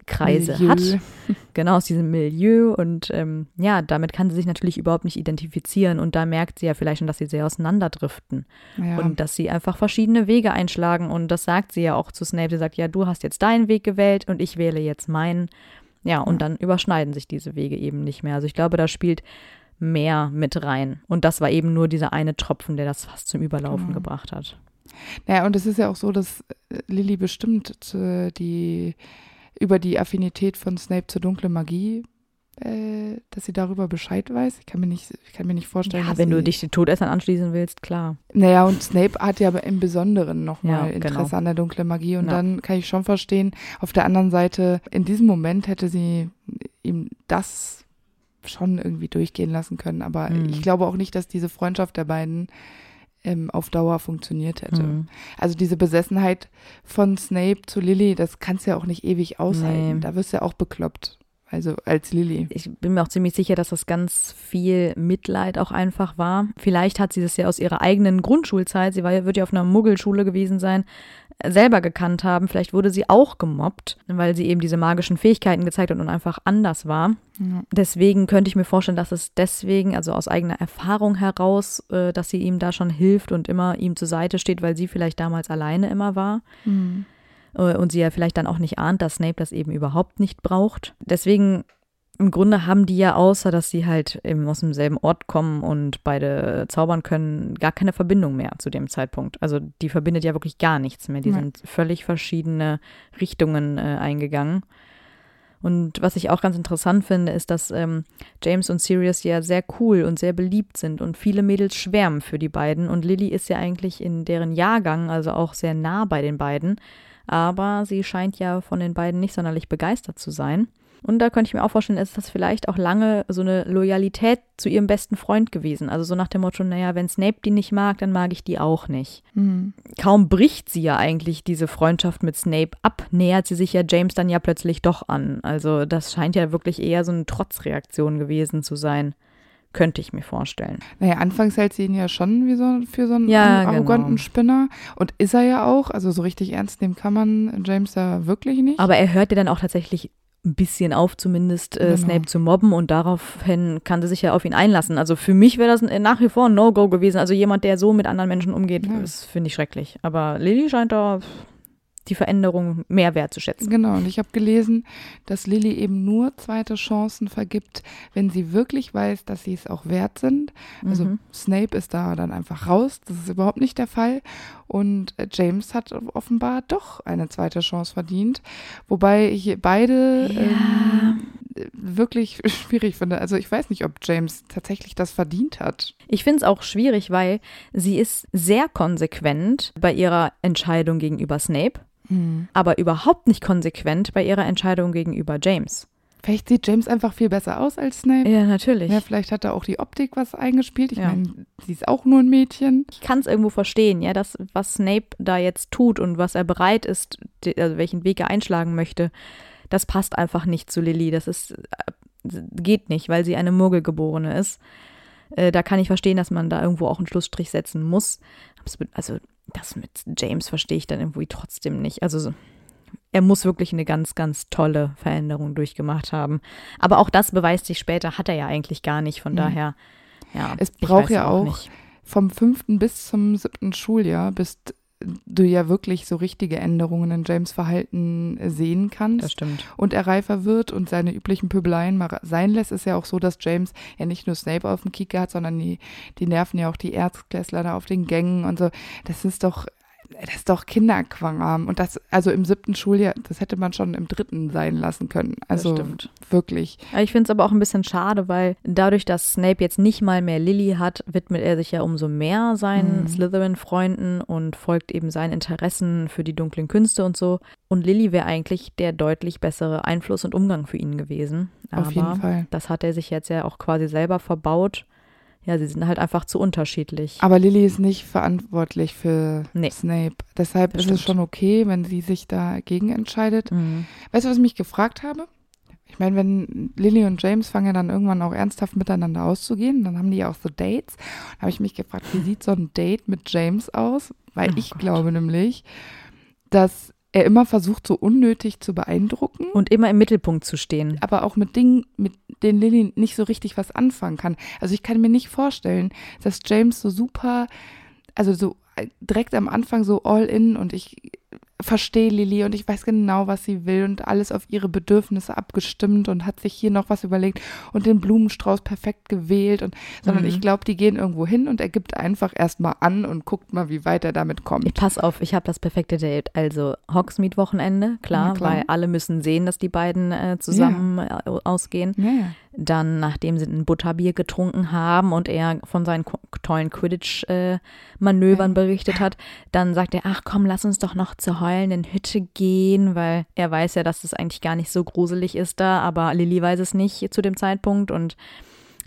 A: Kreise Milieu. hat. Genau, aus diesem Milieu. Und ähm, ja, damit kann sie sich natürlich überhaupt nicht identifizieren. Und da merkt sie ja vielleicht schon, dass sie sehr auseinanderdriften. Ja. Und dass sie einfach verschiedene Wege einschlagen. Und das sagt sie ja auch zu Snape. Sie sagt, ja, du hast jetzt deinen Weg gewählt und ich wähle jetzt meinen. Ja, und ja. dann überschneiden sich diese Wege eben nicht mehr. Also ich glaube, da spielt mehr mit rein. Und das war eben nur dieser eine Tropfen, der das fast zum Überlaufen genau. gebracht hat.
B: Naja, und es ist ja auch so, dass Lilly bestimmt äh, die über die Affinität von Snape zur dunklen Magie, äh, dass sie darüber Bescheid weiß. Ich kann mir nicht, ich kann mir nicht vorstellen.
A: Ja, wenn du dich den Todessern anschließen willst, klar.
B: Naja, und Snape hat ja aber im Besonderen nochmal ja, Interesse genau. an der dunklen Magie. Und ja. dann kann ich schon verstehen, auf der anderen Seite, in diesem Moment hätte sie ihm das schon irgendwie durchgehen lassen können. Aber mhm. ich glaube auch nicht, dass diese Freundschaft der beiden ähm, auf Dauer funktioniert hätte. Mhm. Also diese Besessenheit von Snape zu Lily, das kannst du ja auch nicht ewig aushalten. Nee. Da wirst du ja auch bekloppt. Also als Lilly.
A: Ich bin mir auch ziemlich sicher, dass das ganz viel Mitleid auch einfach war. Vielleicht hat sie das ja aus ihrer eigenen Grundschulzeit, sie war, wird ja auf einer Muggelschule gewesen sein, selber gekannt haben. Vielleicht wurde sie auch gemobbt, weil sie eben diese magischen Fähigkeiten gezeigt hat und einfach anders war. Ja. Deswegen könnte ich mir vorstellen, dass es deswegen, also aus eigener Erfahrung heraus, äh, dass sie ihm da schon hilft und immer ihm zur Seite steht, weil sie vielleicht damals alleine immer war. Mhm. Äh, und sie ja vielleicht dann auch nicht ahnt, dass Snape das eben überhaupt nicht braucht. Deswegen im Grunde haben die ja, außer dass sie halt eben aus demselben Ort kommen und beide zaubern können, gar keine Verbindung mehr zu dem Zeitpunkt. Also die verbindet ja wirklich gar nichts mehr. Die ja. sind völlig verschiedene Richtungen äh, eingegangen. Und was ich auch ganz interessant finde, ist, dass ähm, James und Sirius ja sehr cool und sehr beliebt sind und viele Mädels schwärmen für die beiden. Und Lily ist ja eigentlich in deren Jahrgang, also auch sehr nah bei den beiden aber sie scheint ja von den beiden nicht sonderlich begeistert zu sein. Und da könnte ich mir auch vorstellen, ist das vielleicht auch lange so eine Loyalität zu ihrem besten Freund gewesen. Also so nach dem Motto, naja, wenn Snape die nicht mag, dann mag ich die auch nicht. Mhm. Kaum bricht sie ja eigentlich diese Freundschaft mit Snape ab, nähert sie sich ja James dann ja plötzlich doch an. Also das scheint ja wirklich eher so eine Trotzreaktion gewesen zu sein. Könnte ich mir vorstellen.
B: Naja, anfangs hält sie ihn ja schon wie so für so einen ja, arroganten genau. Spinner. Und ist er ja auch. Also so richtig ernst nehmen kann man James ja wirklich nicht.
A: Aber er hört ja dann auch tatsächlich ein bisschen auf, zumindest äh, genau. Snape zu mobben und daraufhin kann sie sich ja auf ihn einlassen. Also für mich wäre das nach wie vor ein No-Go gewesen. Also jemand, der so mit anderen Menschen umgeht, ja. das finde ich schrecklich. Aber Lily scheint da die Veränderung mehr wertzuschätzen.
B: Genau, und ich habe gelesen, dass Lilly eben nur zweite Chancen vergibt, wenn sie wirklich weiß, dass sie es auch wert sind. Also
A: Mhm.
B: Snape ist da dann einfach raus, das ist überhaupt nicht der Fall. Und äh, James hat offenbar doch eine zweite Chance verdient, wobei ich beide
A: Ja.
B: ähm, wirklich schwierig finde. Also ich weiß nicht, ob James tatsächlich das verdient hat.
A: Ich finde es auch schwierig, weil sie ist sehr konsequent bei ihrer Entscheidung gegenüber Snape, aber überhaupt nicht konsequent bei ihrer Entscheidung gegenüber James.
B: Vielleicht sieht James einfach viel besser aus als Snape.
A: Ja, natürlich.
B: Ja, vielleicht hat da auch die Optik was eingespielt. Ich
A: Ja.
B: meine, sie ist auch nur ein Mädchen.
A: ich kann es irgendwo verstehen, ja, dass was Snape da jetzt tut und was er bereit ist, die, also welchen Weg er einschlagen möchte, das passt einfach nicht zu Lily. Das ist äh, geht nicht, weil sie eine Murgelgeborene ist. Äh, da kann ich verstehen, dass man da irgendwo auch einen Schlussstrich setzen muss. Also das mit James verstehe ich dann irgendwie trotzdem nicht. Also so- er muss wirklich eine ganz, ganz tolle Veränderung durchgemacht haben. Aber auch das beweist sich später, hat er ja eigentlich gar nicht. Von
B: Mhm.
A: daher, ja.
B: Es braucht ja auch
A: nicht.
B: Vom fünften bis zum siebten Schuljahr, bis du ja wirklich so richtige Änderungen in James Verhalten äh, sehen kannst.
A: Das stimmt.
B: und er reifer wird und seine üblichen Pöbeleien mal sein lässt, ist ja auch so, dass James ja nicht nur Snape auf dem Kieker hat, sondern die, die nerven ja auch die Erzklässler da auf den Gängen und so. Das ist doch, das ist doch Kinderquang. Und das, also im siebten Schuljahr, das hätte man schon im dritten sein lassen können. Also
A: das stimmt.
B: wirklich.
A: Ich finde es aber auch ein bisschen schade, weil dadurch, dass Snape jetzt nicht mal mehr Lily hat, widmet er sich ja umso mehr seinen
B: Mhm.
A: Slytherin-Freunden und folgt eben seinen Interessen für die dunklen Künste und so. Und Lily wäre eigentlich der deutlich bessere Einfluss und Umgang für ihn gewesen. Aber
B: Auf jeden Fall.
A: das hat er sich jetzt ja auch quasi selber verbaut. Ja, sie sind halt einfach zu unterschiedlich.
B: Aber Lily ist nicht verantwortlich für
A: Nee.
B: Snape. Deshalb
A: Das
B: ist es schon okay, wenn sie sich dagegen entscheidet.
A: Mhm.
B: Weißt du, was ich mich gefragt habe? Ich meine, wenn Lily und James fangen ja dann irgendwann auch ernsthaft miteinander auszugehen, dann haben die ja auch so Dates. Da habe ich mich gefragt, wie sieht so ein Date mit James aus? Weil
A: Oh
B: ich
A: Gott.
B: glaube nämlich, dass er immer versucht, so unnötig zu beeindrucken,
A: Und immer im Mittelpunkt zu stehen.
B: aber auch mit Dingen, mit denen Lily nicht so richtig was anfangen kann. Also ich kann mir nicht vorstellen, dass James so super, also so direkt am Anfang so all in und ich verstehe Lily und ich weiß genau, was sie will und alles auf ihre Bedürfnisse abgestimmt und hat sich hier noch was überlegt und den Blumenstrauß perfekt gewählt und sondern
A: Mhm.
B: ich glaube, die gehen irgendwo hin und er gibt einfach erstmal an und guckt mal, wie weit er damit kommt.
A: Ich pass auf, ich habe das perfekte Date. Also Hogsmeade-Wochenende, klar,
B: Na klar.
A: weil alle müssen sehen, dass die beiden äh, zusammen äh, ausgehen.
B: ja, ja.
A: Dann, nachdem sie ein Butterbier getrunken haben und er von seinen tollen Quidditch-Manövern
B: Ja.
A: berichtet hat, dann sagt er, ach komm, lass uns doch noch zur heulenden Hütte gehen, weil er weiß ja, dass es eigentlich gar nicht so gruselig ist da, aber Lilly weiß es nicht zu dem Zeitpunkt und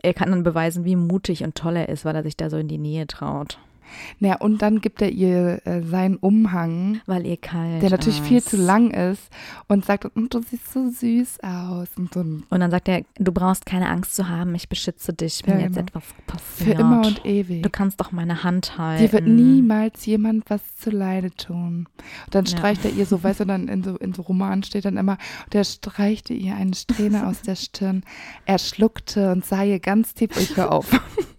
A: er kann dann beweisen, wie mutig und toll er ist, weil er sich da so in die Nähe traut.
B: Naja, und dann gibt er ihr äh, seinen Umhang
A: Weil ihr kalt
B: der natürlich viel
A: ist.
B: zu lang ist und sagt, du siehst so süß aus und so
A: Und dann sagt er, du brauchst keine Angst zu haben, ich beschütze dich, wenn
B: Ja,
A: jetzt
B: genau.
A: etwas
B: für
A: passiert.
B: immer und ewig.
A: Du kannst doch meine Hand halten.
B: Dir wird niemals jemand was zuleide tun. Und dann
A: Ja.
B: streicht er ihr so, weißt du, dann in so, in so Romanen steht dann immer, der streichte ihr eine Strähne aus der Stirn. Er schluckte und sah ihr ganz tief, ich hör auf.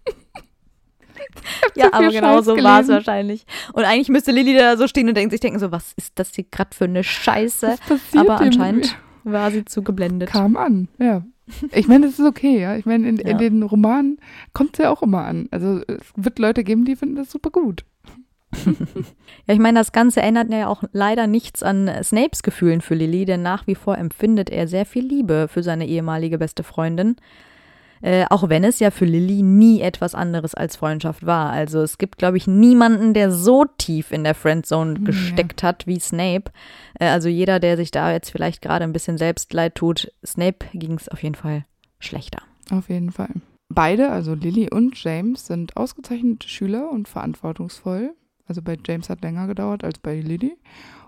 A: Ja, aber genau so war es wahrscheinlich. Und eigentlich müsste Lilly da so stehen und denken, sich denken so, was ist das hier gerade für eine Scheiße? Aber anscheinend war sie zu geblendet.
B: kam an, ja. Ich meine, das ist okay, ja. Ich meine, in,
A: Ja.
B: in den Romanen kommt es ja auch immer an. Also es wird Leute geben, die finden das super gut.
A: Ja, ich meine, das Ganze ändert ja auch leider nichts an Snapes Gefühlen für Lilly, denn nach wie vor empfindet er sehr viel Liebe für seine ehemalige beste Freundin. Äh, auch wenn es ja für Lilly nie etwas anderes als Freundschaft war. Also es gibt, glaube ich, niemanden, der so tief in der Friendzone
B: Ja.
A: gesteckt hat wie Snape. Äh, also jeder, der sich da jetzt vielleicht gerade ein bisschen Selbstleid tut, Snape ging es auf jeden Fall schlechter.
B: Auf jeden Fall. Beide, also Lily und James, sind ausgezeichnete Schüler und verantwortungsvoll. Also bei James hat länger gedauert als bei Lily.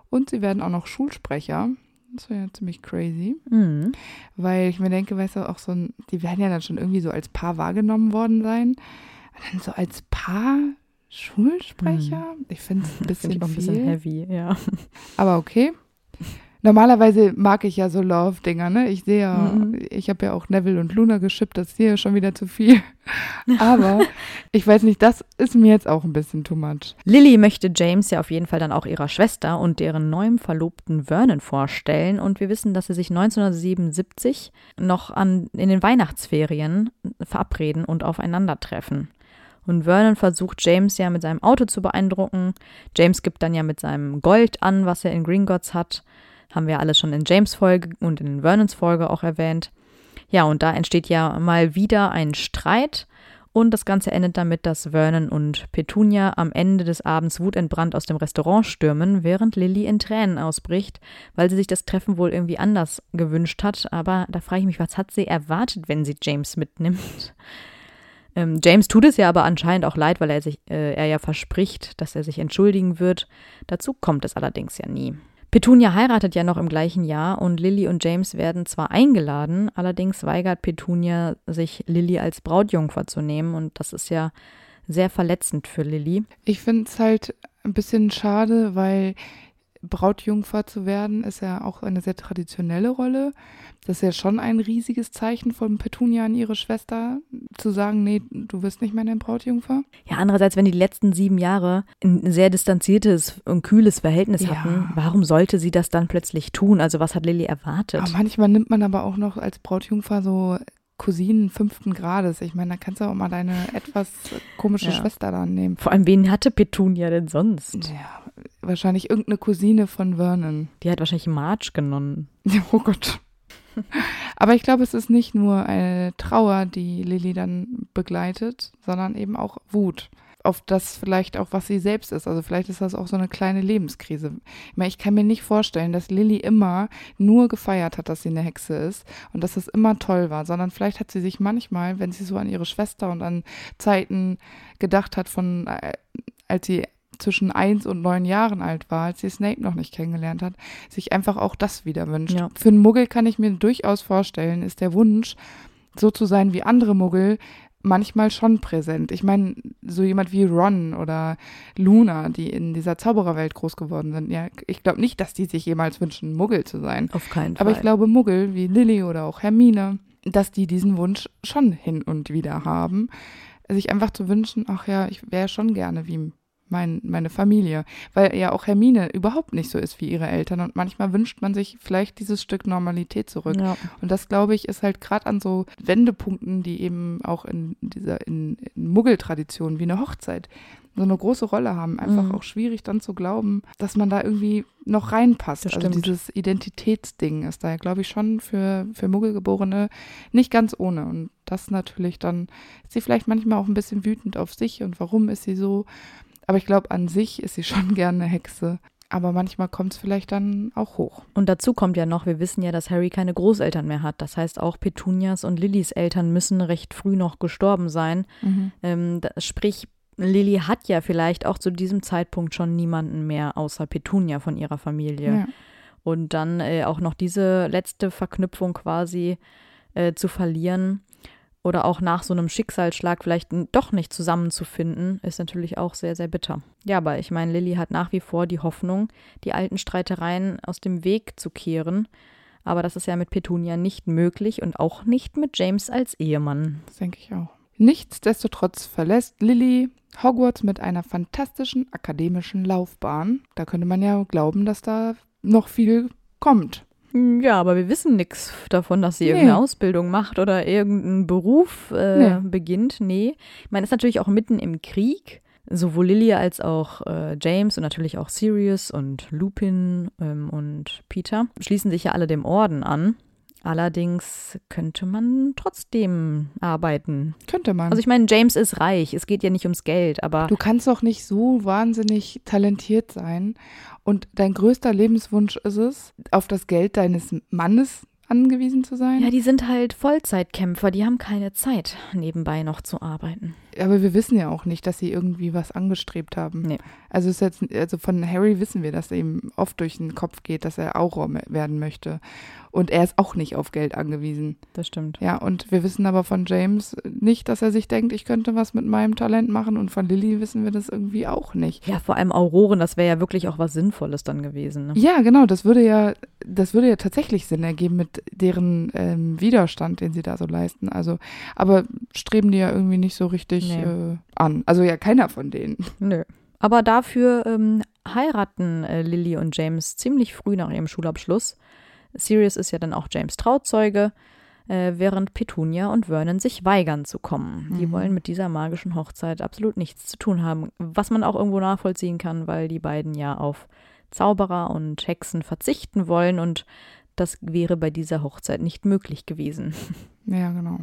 B: Und sie werden auch noch Schulsprecher. Das wäre ja ziemlich crazy.
A: Mhm.
B: Weil ich mir denke, weißt du, auch so ein, die werden ja dann schon irgendwie so als Paar wahrgenommen worden sein. Und dann so als Paar Schulsprecher? Ich finde es ein
A: Das
B: bisschen
A: finde ich auch ein
B: viel.
A: bisschen heavy, ja.
B: Aber okay. Normalerweise mag ich ja so Love-Dinger, ne? Ich sehe ja,
A: Mhm.
B: ich habe ja auch Neville und Luna geschippt, das ist hier schon wieder zu viel. Aber ich weiß nicht, das ist mir jetzt auch ein bisschen too much.
A: Lily möchte James ja auf jeden Fall dann auch ihrer Schwester und deren neuem Verlobten Vernon vorstellen. Und wir wissen, dass sie sich 1977 noch an, in den Weihnachtsferien verabreden und aufeinandertreffen. Und Vernon versucht James ja mit seinem Auto zu beeindrucken. James gibt dann ja mit seinem Gold an, was er in Gringotts hat. Haben wir alles schon in James Folge und in Vernons Folge auch erwähnt. Ja, und da entsteht ja mal wieder ein Streit. Und das Ganze endet damit, dass Vernon und Petunia am Ende des Abends wutentbrannt aus dem Restaurant stürmen, während Lily in Tränen ausbricht, weil sie sich das Treffen wohl irgendwie anders gewünscht hat. Aber da frage ich mich, was hat sie erwartet, wenn sie James mitnimmt? Ähm, James tut es ja aber anscheinend auch leid, weil er, sich, äh, er ja verspricht, dass er sich entschuldigen wird. Dazu kommt es allerdings ja nie. Petunia heiratet ja noch im gleichen Jahr und Lily und James werden zwar eingeladen, allerdings weigert Petunia sich, Lily als Brautjungfer zu nehmen und das ist ja sehr verletzend für Lily.
B: Ich finde es halt ein bisschen schade, weil Brautjungfer zu werden ist ja auch eine sehr traditionelle Rolle. Das ist ja schon ein riesiges Zeichen von Petunia an ihre Schwester, zu sagen, nee, du wirst nicht mehr eine Brautjungfer.
A: Ja, andererseits, wenn die letzten sieben Jahre ein sehr distanziertes und kühles Verhältnis
B: Ja.
A: hatten, warum sollte sie das dann plötzlich tun? Also was hat Lily erwartet?
B: Aber manchmal nimmt man aber auch noch als Brautjungfer so Cousinen fünften Grades. Ich meine, da kannst du auch mal deine etwas komische
A: Ja.
B: Schwester dann nehmen.
A: Vor allem, wen hatte Petunia denn sonst?
B: Ja, wahrscheinlich irgendeine Cousine von Vernon.
A: Die hat wahrscheinlich Marge genommen.
B: Oh Gott. Aber ich glaube, es ist nicht nur eine Trauer, die Lilly dann begleitet, sondern eben auch Wut. Auf das vielleicht auch, was sie selbst ist. Also vielleicht ist das auch so eine kleine Lebenskrise. Ich meine, ich kann mir nicht vorstellen, dass Lilly immer nur gefeiert hat, dass sie eine Hexe ist und dass das immer toll war, sondern vielleicht hat sie sich manchmal, wenn sie so an ihre Schwester und an Zeiten gedacht hat, von äh, als sie zwischen eins und neun Jahren alt war, als sie Snape noch nicht kennengelernt hat, sich einfach auch das wieder wünscht.
A: Ja.
B: Für einen Muggel kann ich mir durchaus vorstellen, ist der Wunsch, so zu sein wie andere Muggel, manchmal schon präsent. Ich meine, so jemand wie Ron oder Luna, die in dieser Zaubererwelt groß geworden sind, ja, ich glaube nicht, dass die sich jemals wünschen, Muggel zu sein.
A: Auf keinen Fall.
B: Aber ich glaube, Muggel wie Lily oder auch Hermine, dass die diesen Wunsch schon hin und wieder haben, sich einfach zu wünschen, ach ja, ich wäre schon gerne wie mein, meine Familie, weil ja auch Hermine überhaupt nicht so ist wie ihre Eltern und manchmal wünscht man sich vielleicht dieses Stück Normalität zurück.
A: ja.
B: Und das, glaube ich, ist halt gerade an so Wendepunkten, die eben auch in dieser, in, in Muggeltradition wie eine Hochzeit so eine große Rolle haben, einfach
A: Mhm.
B: auch schwierig dann zu glauben, dass man da irgendwie noch reinpasst. Also dieses Identitätsding ist da, glaube ich, schon für, für Muggelgeborene nicht ganz ohne. Und das natürlich dann, ist sie vielleicht manchmal auch ein bisschen wütend auf sich und warum ist sie so. Aber ich glaube, an sich ist sie schon gerne eine Hexe. Aber manchmal kommt es vielleicht dann auch hoch.
A: Und dazu kommt ja noch, wir wissen ja, dass Harry keine Großeltern mehr hat. Das heißt, auch Petunias und Lillys Eltern müssen recht früh noch gestorben sein. Ähm, da, sprich, Lily hat ja vielleicht auch zu diesem Zeitpunkt schon niemanden mehr außer Petunia von ihrer Familie.
B: Ja.
A: Und dann äh, auch noch diese letzte Verknüpfung quasi äh, zu verlieren oder auch nach so einem Schicksalsschlag vielleicht doch nicht zusammenzufinden, ist natürlich auch sehr, sehr bitter. Ja, aber ich meine, Lilly hat nach wie vor die Hoffnung, die alten Streitereien aus dem Weg zu kehren. Aber das ist ja mit Petunia nicht möglich und auch nicht mit James als Ehemann.
B: Das denke ich auch. Nichtsdestotrotz verlässt Lily Hogwarts mit einer fantastischen akademischen Laufbahn. Da könnte man ja glauben, dass da noch viel kommt.
A: Hm, Ja, aber wir wissen nichts davon, dass sie
B: Nee.
A: irgendeine Ausbildung macht oder irgendeinen Beruf äh,
B: Nee.
A: beginnt. Nee. Ich meine, ist natürlich auch mitten im Krieg. Sowohl Lily als auch äh, James und natürlich auch Sirius und Lupin ähm, und Peter schließen sich ja alle dem Orden an. Allerdings könnte man trotzdem arbeiten.
B: Könnte man.
A: Also ich meine, James ist reich. Es geht ja nicht ums Geld, aber
B: du kannst doch nicht so wahnsinnig talentiert sein und dein größter Lebenswunsch ist es, auf das Geld deines Mannes angewiesen zu sein.
A: ja, die sind halt Vollzeitkämpfer. Die haben keine Zeit, nebenbei noch zu arbeiten.
B: Aber wir wissen ja auch nicht, dass sie irgendwie was angestrebt haben.
A: Nee.
B: Also, ist jetzt, also von Harry wissen wir, dass ihm oft durch den Kopf geht, dass er Auror werden möchte. Und er ist auch nicht auf Geld angewiesen.
A: Das stimmt.
B: Ja, und wir wissen aber von James nicht, dass er sich denkt, ich könnte was mit meinem Talent machen. Und von Lilly wissen wir das irgendwie auch nicht.
A: Ja, vor allem Auroren, das wäre ja wirklich auch was Sinnvolles dann gewesen. Ne?
B: Ja, genau, das würde ja, das würde ja tatsächlich Sinn ergeben mit deren ähm, Widerstand, den sie da so leisten. Also, aber streben die ja irgendwie nicht so richtig
A: Nee.
B: äh, an. Also ja, keiner von denen.
A: Nö. Aber dafür ähm, heiraten äh, Lily und James ziemlich früh nach ihrem Schulabschluss. Sirius ist ja dann auch James Trauzeuge, äh, während Petunia und Vernon sich weigern zu kommen. Die
B: Mhm.
A: wollen mit dieser magischen Hochzeit absolut nichts zu tun haben, was man auch irgendwo nachvollziehen kann, weil die beiden ja auf Zauberer und Hexen verzichten wollen und das wäre bei dieser Hochzeit nicht möglich gewesen.
B: Ja, genau.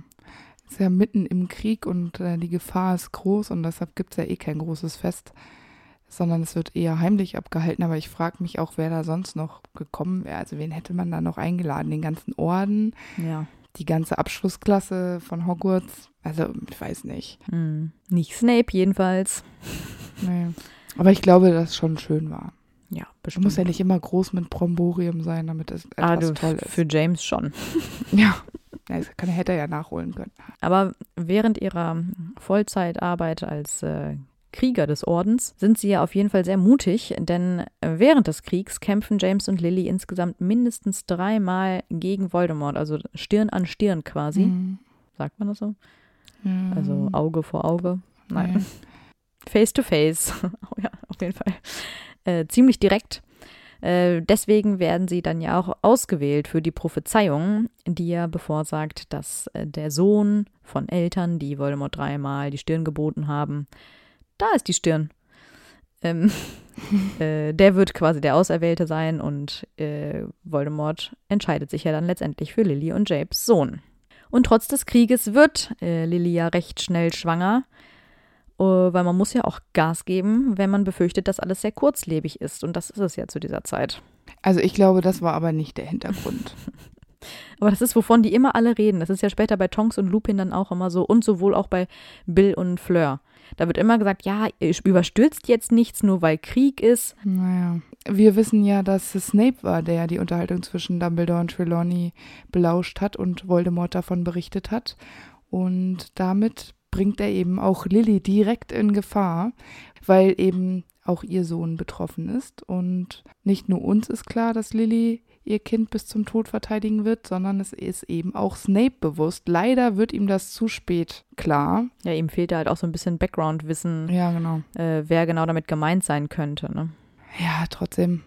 B: Ist ja mitten im Krieg und äh, die Gefahr ist groß und deshalb gibt es ja eh kein großes Fest, sondern es wird eher heimlich abgehalten. Aber ich frage mich auch, wer da sonst noch gekommen wäre. Also wen hätte man da noch eingeladen? Den ganzen Orden,
A: Ja.
B: die ganze Abschlussklasse von Hogwarts? Also, ich weiß nicht.
A: Hm. Nicht Snape jedenfalls.
B: Nee. Aber ich glaube, dass es schon schön war.
A: Ja,
B: Es
A: bestimmt.
B: muss ja nicht immer groß mit Bromborium sein, damit es etwas
A: ah, du,
B: toll ist.
A: Für James schon.
B: ja. ja, das kann, hätte er ja nachholen können.
A: Aber während ihrer Vollzeitarbeit als äh, Krieger des Ordens sind sie ja auf jeden Fall sehr mutig, denn äh, während des Kriegs kämpfen James und Lily insgesamt mindestens dreimal gegen Voldemort, also Stirn an Stirn quasi.
B: Mhm.
A: Sagt man das so?
B: Ja.
A: Also Auge vor Auge. Nein.
B: Nee.
A: Face to face. oh ja, auf jeden Fall. Äh, ziemlich direkt. Äh, deswegen werden sie dann ja auch ausgewählt für die Prophezeiung, die ja bevorsagt, dass äh, der Sohn von Eltern, die Voldemort dreimal die Stirn geboten haben, da ist die Stirn. Ähm, äh, der wird quasi der Auserwählte sein und äh, Voldemort entscheidet sich ja dann letztendlich für Lily und Japes Sohn. Und trotz des Krieges wird äh, Lily ja recht schnell schwanger, äh, weil man muss ja auch Gas geben, wenn man befürchtet, dass alles sehr kurzlebig ist. Und das ist es ja zu dieser Zeit.
B: Also ich glaube, das war aber nicht der Hintergrund.
A: Aber das ist, wovon die immer alle reden. Das ist ja später bei Tonks und Lupin dann auch immer so und sowohl auch bei Bill und Fleur. Da wird immer gesagt, ja, überstürzt jetzt nichts, nur weil Krieg ist.
B: Naja. Wir wissen ja, dass es Snape war, der die Unterhaltung zwischen Dumbledore und Trelawney belauscht hat und Voldemort davon berichtet hat. Und damit bringt er eben auch Lily direkt in Gefahr, weil eben auch ihr Sohn betroffen ist. Und nicht nur uns ist klar, dass Lily ihr Kind bis zum Tod verteidigen wird, sondern es ist eben auch Snape bewusst. Leider wird ihm das zu spät klar.
A: Ja, ihm fehlt da halt auch so ein bisschen Background-Wissen,
B: Ja, genau.
A: äh, wer genau damit gemeint sein könnte. Ne?
B: Ja, trotzdem.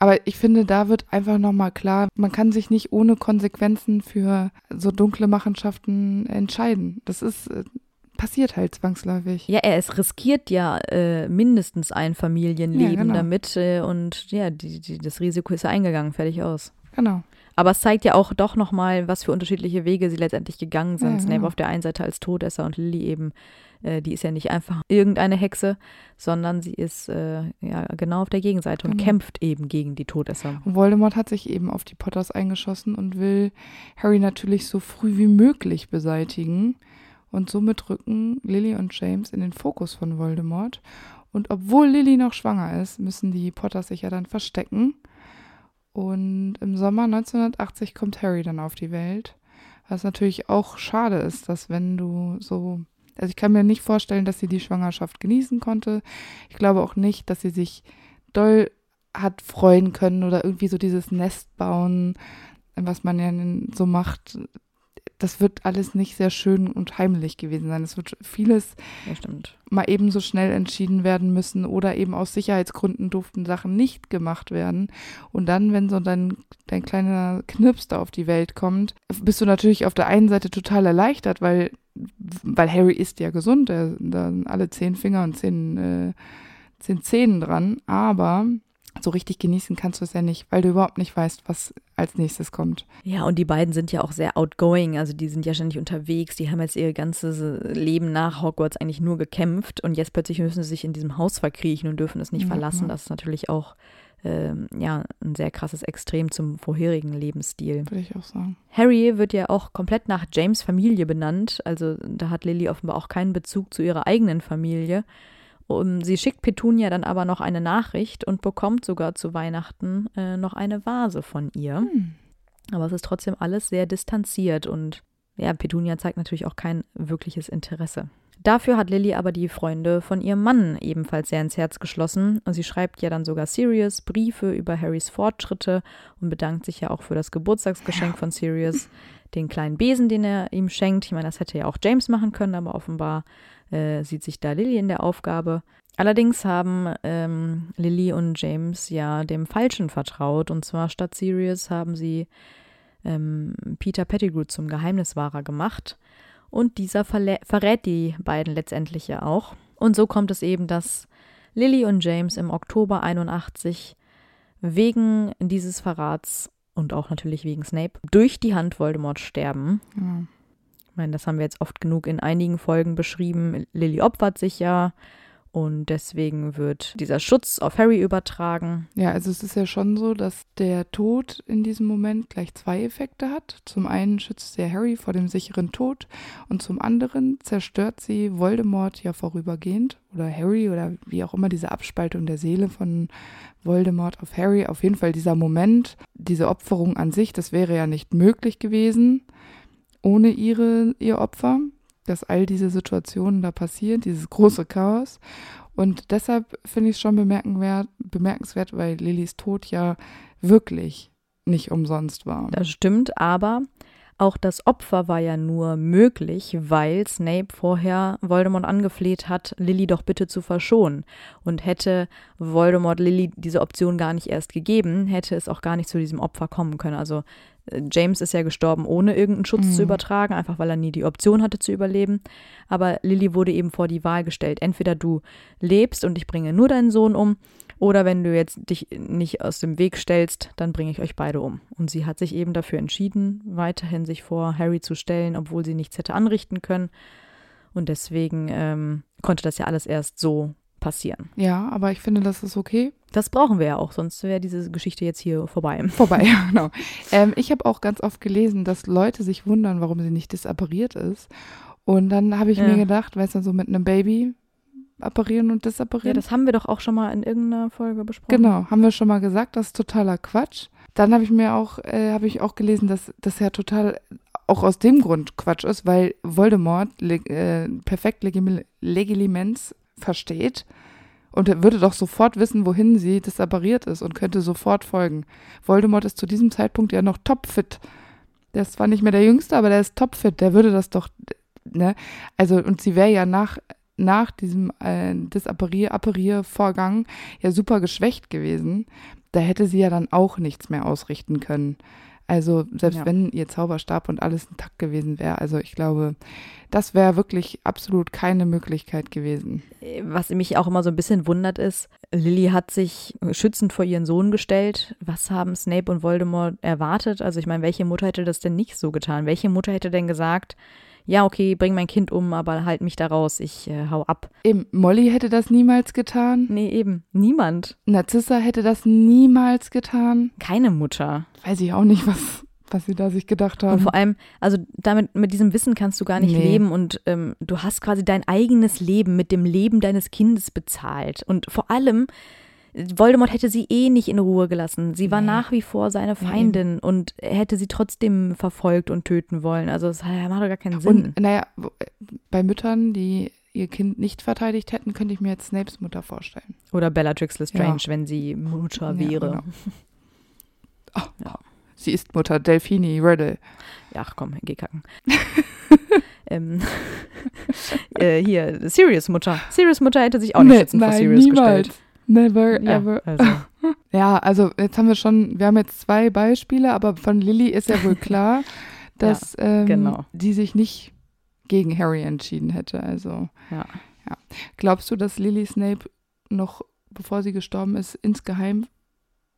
B: Aber ich finde, da wird einfach nochmal klar, man kann sich nicht ohne Konsequenzen für so dunkle Machenschaften entscheiden. Das ist, äh, passiert halt zwangsläufig.
A: Ja, er es riskiert ja äh, mindestens ein Familienleben
B: Ja, genau.
A: damit äh, und ja, die, die, das Risiko ist ja eingegangen, fertig aus.
B: Genau.
A: Aber es zeigt ja auch doch nochmal, was für unterschiedliche Wege sie letztendlich gegangen sind.
B: Ja,
A: Snape
B: genau.
A: auf der einen Seite als Todesser und Lily eben, äh, die ist ja nicht einfach irgendeine Hexe, sondern sie ist äh, ja genau auf der Gegenseite und
B: Genau.
A: kämpft eben gegen die Todesser.
B: Und Voldemort hat sich eben auf die Potters eingeschossen und will Harry natürlich so früh wie möglich beseitigen. Und somit rücken Lily und James in den Fokus von Voldemort. Und obwohl Lily noch schwanger ist, müssen die Potters sich ja dann verstecken. Und im Sommer 1980 kommt Harry dann auf die Welt. Was natürlich auch schade ist, dass wenn du so. Also ich kann mir nicht vorstellen, dass sie die Schwangerschaft genießen konnte. Ich glaube auch nicht, dass sie sich doll hat freuen können oder irgendwie so dieses Nest bauen, was man ja so macht. Das wird alles nicht sehr schön und heimlich gewesen sein. Es wird vieles
A: Ja,
B: mal eben so schnell entschieden werden müssen oder eben aus Sicherheitsgründen durften Sachen nicht gemacht werden. Und dann, wenn so dein, dein kleiner Knirps da auf die Welt kommt, bist du natürlich auf der einen Seite total erleichtert, weil, weil Harry ist ja gesund, er da sind alle zehn Finger und zehn, äh, zehn Zähnen dran, aber so richtig genießen kannst du es ja nicht, weil du überhaupt nicht weißt, was als nächstes kommt.
A: Ja, und die beiden sind ja auch sehr outgoing, also die sind ja ständig unterwegs, die haben jetzt ihr ganzes Leben nach Hogwarts eigentlich nur gekämpft und jetzt plötzlich müssen sie sich in diesem Haus verkriechen und dürfen es nicht
B: Ja,
A: verlassen.
B: ja.
A: Das ist natürlich auch ähm, ja, ein sehr krasses Extrem zum vorherigen Lebensstil.
B: Würde ich auch sagen.
A: Harry wird ja auch komplett nach James Familie benannt, also da hat Lily offenbar auch keinen Bezug zu ihrer eigenen Familie. Um, sie schickt Petunia dann aber noch eine Nachricht und bekommt sogar zu Weihnachten äh, noch eine Vase von ihr.
B: Hm.
A: Aber es ist trotzdem alles sehr distanziert und ja, Petunia zeigt natürlich auch kein wirkliches Interesse. Dafür hat Lily aber die Freunde von ihrem Mann ebenfalls sehr ins Herz geschlossen. Und sie schreibt ja dann sogar Sirius Briefe über Harrys Fortschritte und bedankt sich ja auch für das Geburtstagsgeschenk von Sirius, den kleinen Besen, den er ihm schenkt. Ich meine, das hätte ja auch James machen können, aber offenbar äh, sieht sich da Lily in der Aufgabe. Allerdings haben ähm, Lily und James ja dem Falschen vertraut. Und zwar statt Sirius haben sie ähm, Peter Pettigrew zum Geheimniswahrer gemacht. Und dieser verrät die beiden letztendlich ja auch. Und so kommt es eben, dass Lily und James im Oktober 81 wegen dieses Verrats und auch natürlich wegen Snape durch die Hand Voldemort sterben. Ja. Ich meine, das haben wir jetzt oft genug in einigen Folgen beschrieben. Lily opfert sich ja und deswegen wird dieser Schutz auf Harry übertragen.
B: Ja, also es ist ja schon so, dass der Tod in diesem Moment gleich zwei Effekte hat. Zum einen schützt sie Harry vor dem sicheren Tod und zum anderen zerstört sie Voldemort ja vorübergehend oder Harry oder wie auch immer diese Abspaltung der Seele von Voldemort auf Harry. Auf jeden Fall dieser Moment, diese Opferung an sich, das wäre ja nicht möglich gewesen ohne ihre, ihr Opfer dass all diese Situationen da passieren, dieses große Chaos. Und deshalb finde ich es schon bemerkenswert, bemerkenswert, weil Lillys Tod ja wirklich nicht umsonst war.
A: Das stimmt, aber auch das Opfer war ja nur möglich, weil Snape vorher Voldemort angefleht hat, Lilly doch bitte zu verschonen. Und hätte Voldemort Lilly diese Option gar nicht erst gegeben, hätte es auch gar nicht zu diesem Opfer kommen können. Also James ist ja gestorben, ohne irgendeinen Schutz mhm. zu übertragen, einfach weil er nie die Option hatte zu überleben. Aber Lilly wurde eben vor die Wahl gestellt. Entweder du lebst und ich bringe nur deinen Sohn um, oder wenn du jetzt dich nicht aus dem Weg stellst, dann bringe ich euch beide um. Und sie hat sich eben dafür entschieden, weiterhin sich vor Harry zu stellen, obwohl sie nichts hätte anrichten können. Und deswegen ähm, konnte das ja alles erst so passieren.
B: Ja, aber ich finde, das ist okay.
A: Das brauchen wir ja auch, sonst wäre diese Geschichte jetzt hier vorbei.
B: Vorbei, ja, genau. Ähm, ich habe auch ganz oft gelesen, dass Leute sich wundern, warum sie nicht disappariert ist. Und dann habe ich ja. mir gedacht, weißt du, so mit einem Baby apparieren und disapparieren. Ja,
A: das haben wir doch auch schon mal in irgendeiner Folge besprochen.
B: Genau, haben wir schon mal gesagt, das ist totaler Quatsch. Dann habe ich mir auch, äh, habe ich auch gelesen, dass das ja total auch aus dem Grund Quatsch ist, weil Voldemort äh, perfekt Legilimens versteht und er würde doch sofort wissen, wohin sie disappariert ist und könnte sofort folgen. Voldemort ist zu diesem Zeitpunkt ja noch topfit. Der ist zwar nicht mehr der Jüngste, aber der ist topfit. Der würde das doch, ne? Also, und sie wäre ja nach, nach diesem äh, Disapparier-Vorgang ja super geschwächt gewesen. Da hätte sie ja dann auch nichts mehr ausrichten können. Also selbst ja. wenn ihr Zauberstab und alles intakt gewesen wäre, also ich glaube, das wäre wirklich absolut keine Möglichkeit gewesen.
A: Was mich auch immer so ein bisschen wundert ist, Lilly hat sich schützend vor ihren Sohn gestellt. Was haben Snape und Voldemort erwartet? Also ich meine, welche Mutter hätte das denn nicht so getan? Welche Mutter hätte denn gesagt, ja, okay, bring mein Kind um, aber halt mich da raus, ich äh, hau ab.
B: Eben, Molly hätte das niemals getan.
A: Nee, eben, niemand.
B: Narzissa hätte das niemals getan.
A: Keine Mutter.
B: Weiß ich auch nicht, was, was sie da sich gedacht haben.
A: Und vor allem, also damit, mit diesem Wissen kannst du gar nicht nee. leben und ähm, du hast quasi dein eigenes Leben mit dem Leben deines Kindes bezahlt. Und vor allem, Voldemort hätte sie eh nicht in Ruhe gelassen. Sie war nee. nach wie vor seine Feindin nee. und hätte sie trotzdem verfolgt und töten wollen. Also es macht doch gar keinen Sinn.
B: Und naja, bei Müttern, die ihr Kind nicht verteidigt hätten, könnte ich mir jetzt Snapes Mutter vorstellen.
A: Oder Bellatrix Lestrange, ja. wenn sie Mutter wäre. Ja, genau.
B: oh, ja. Sie ist Mutter, Delphini Riddle.
A: Ja, ach komm, geh kacken. ähm, äh, hier, Sirius Mutter. Sirius Mutter hätte sich auch nicht nee, schützen vor Sirius niemals. gestellt.
B: Never ja, ever. Also. ja, also jetzt haben wir schon, wir haben jetzt zwei Beispiele, aber von Lilly ist ja wohl klar, dass ja, ähm, genau. die sich nicht gegen Harry entschieden hätte. Also ja. ja. Glaubst du, dass Lily Snape noch, bevor sie gestorben ist, insgeheim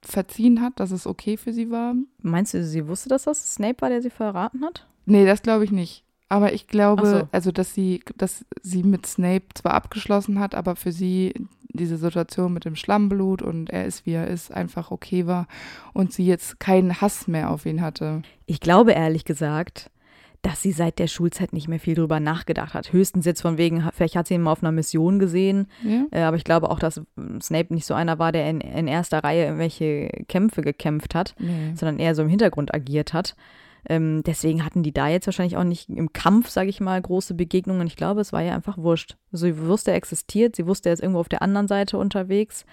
B: verziehen hat, dass es okay für sie war?
A: Meinst du, sie wusste, dass das Snape war, der sie verraten hat?
B: Nee, das glaube ich nicht. Aber ich glaube, so. also dass sie, dass sie mit Snape zwar abgeschlossen hat, aber für sie diese Situation mit dem Schlammblut und er ist wie er ist einfach okay war und sie jetzt keinen Hass mehr auf ihn hatte.
A: Ich glaube ehrlich gesagt, dass sie seit der Schulzeit nicht mehr viel drüber nachgedacht hat. Höchstens jetzt von wegen, vielleicht hat sie ihn mal auf einer Mission gesehen.
B: Ja.
A: Äh, aber ich glaube auch, dass Snape nicht so einer war, der in, in erster Reihe irgendwelche Kämpfe gekämpft hat,
B: Nee.
A: sondern eher so im Hintergrund agiert hat. Ähm, deswegen hatten die da jetzt wahrscheinlich auch nicht im Kampf, sage ich mal, große Begegnungen. Ich glaube, es war ja einfach wurscht. Sie wusste, er existiert, sie wusste, er ist irgendwo auf der anderen Seite unterwegs.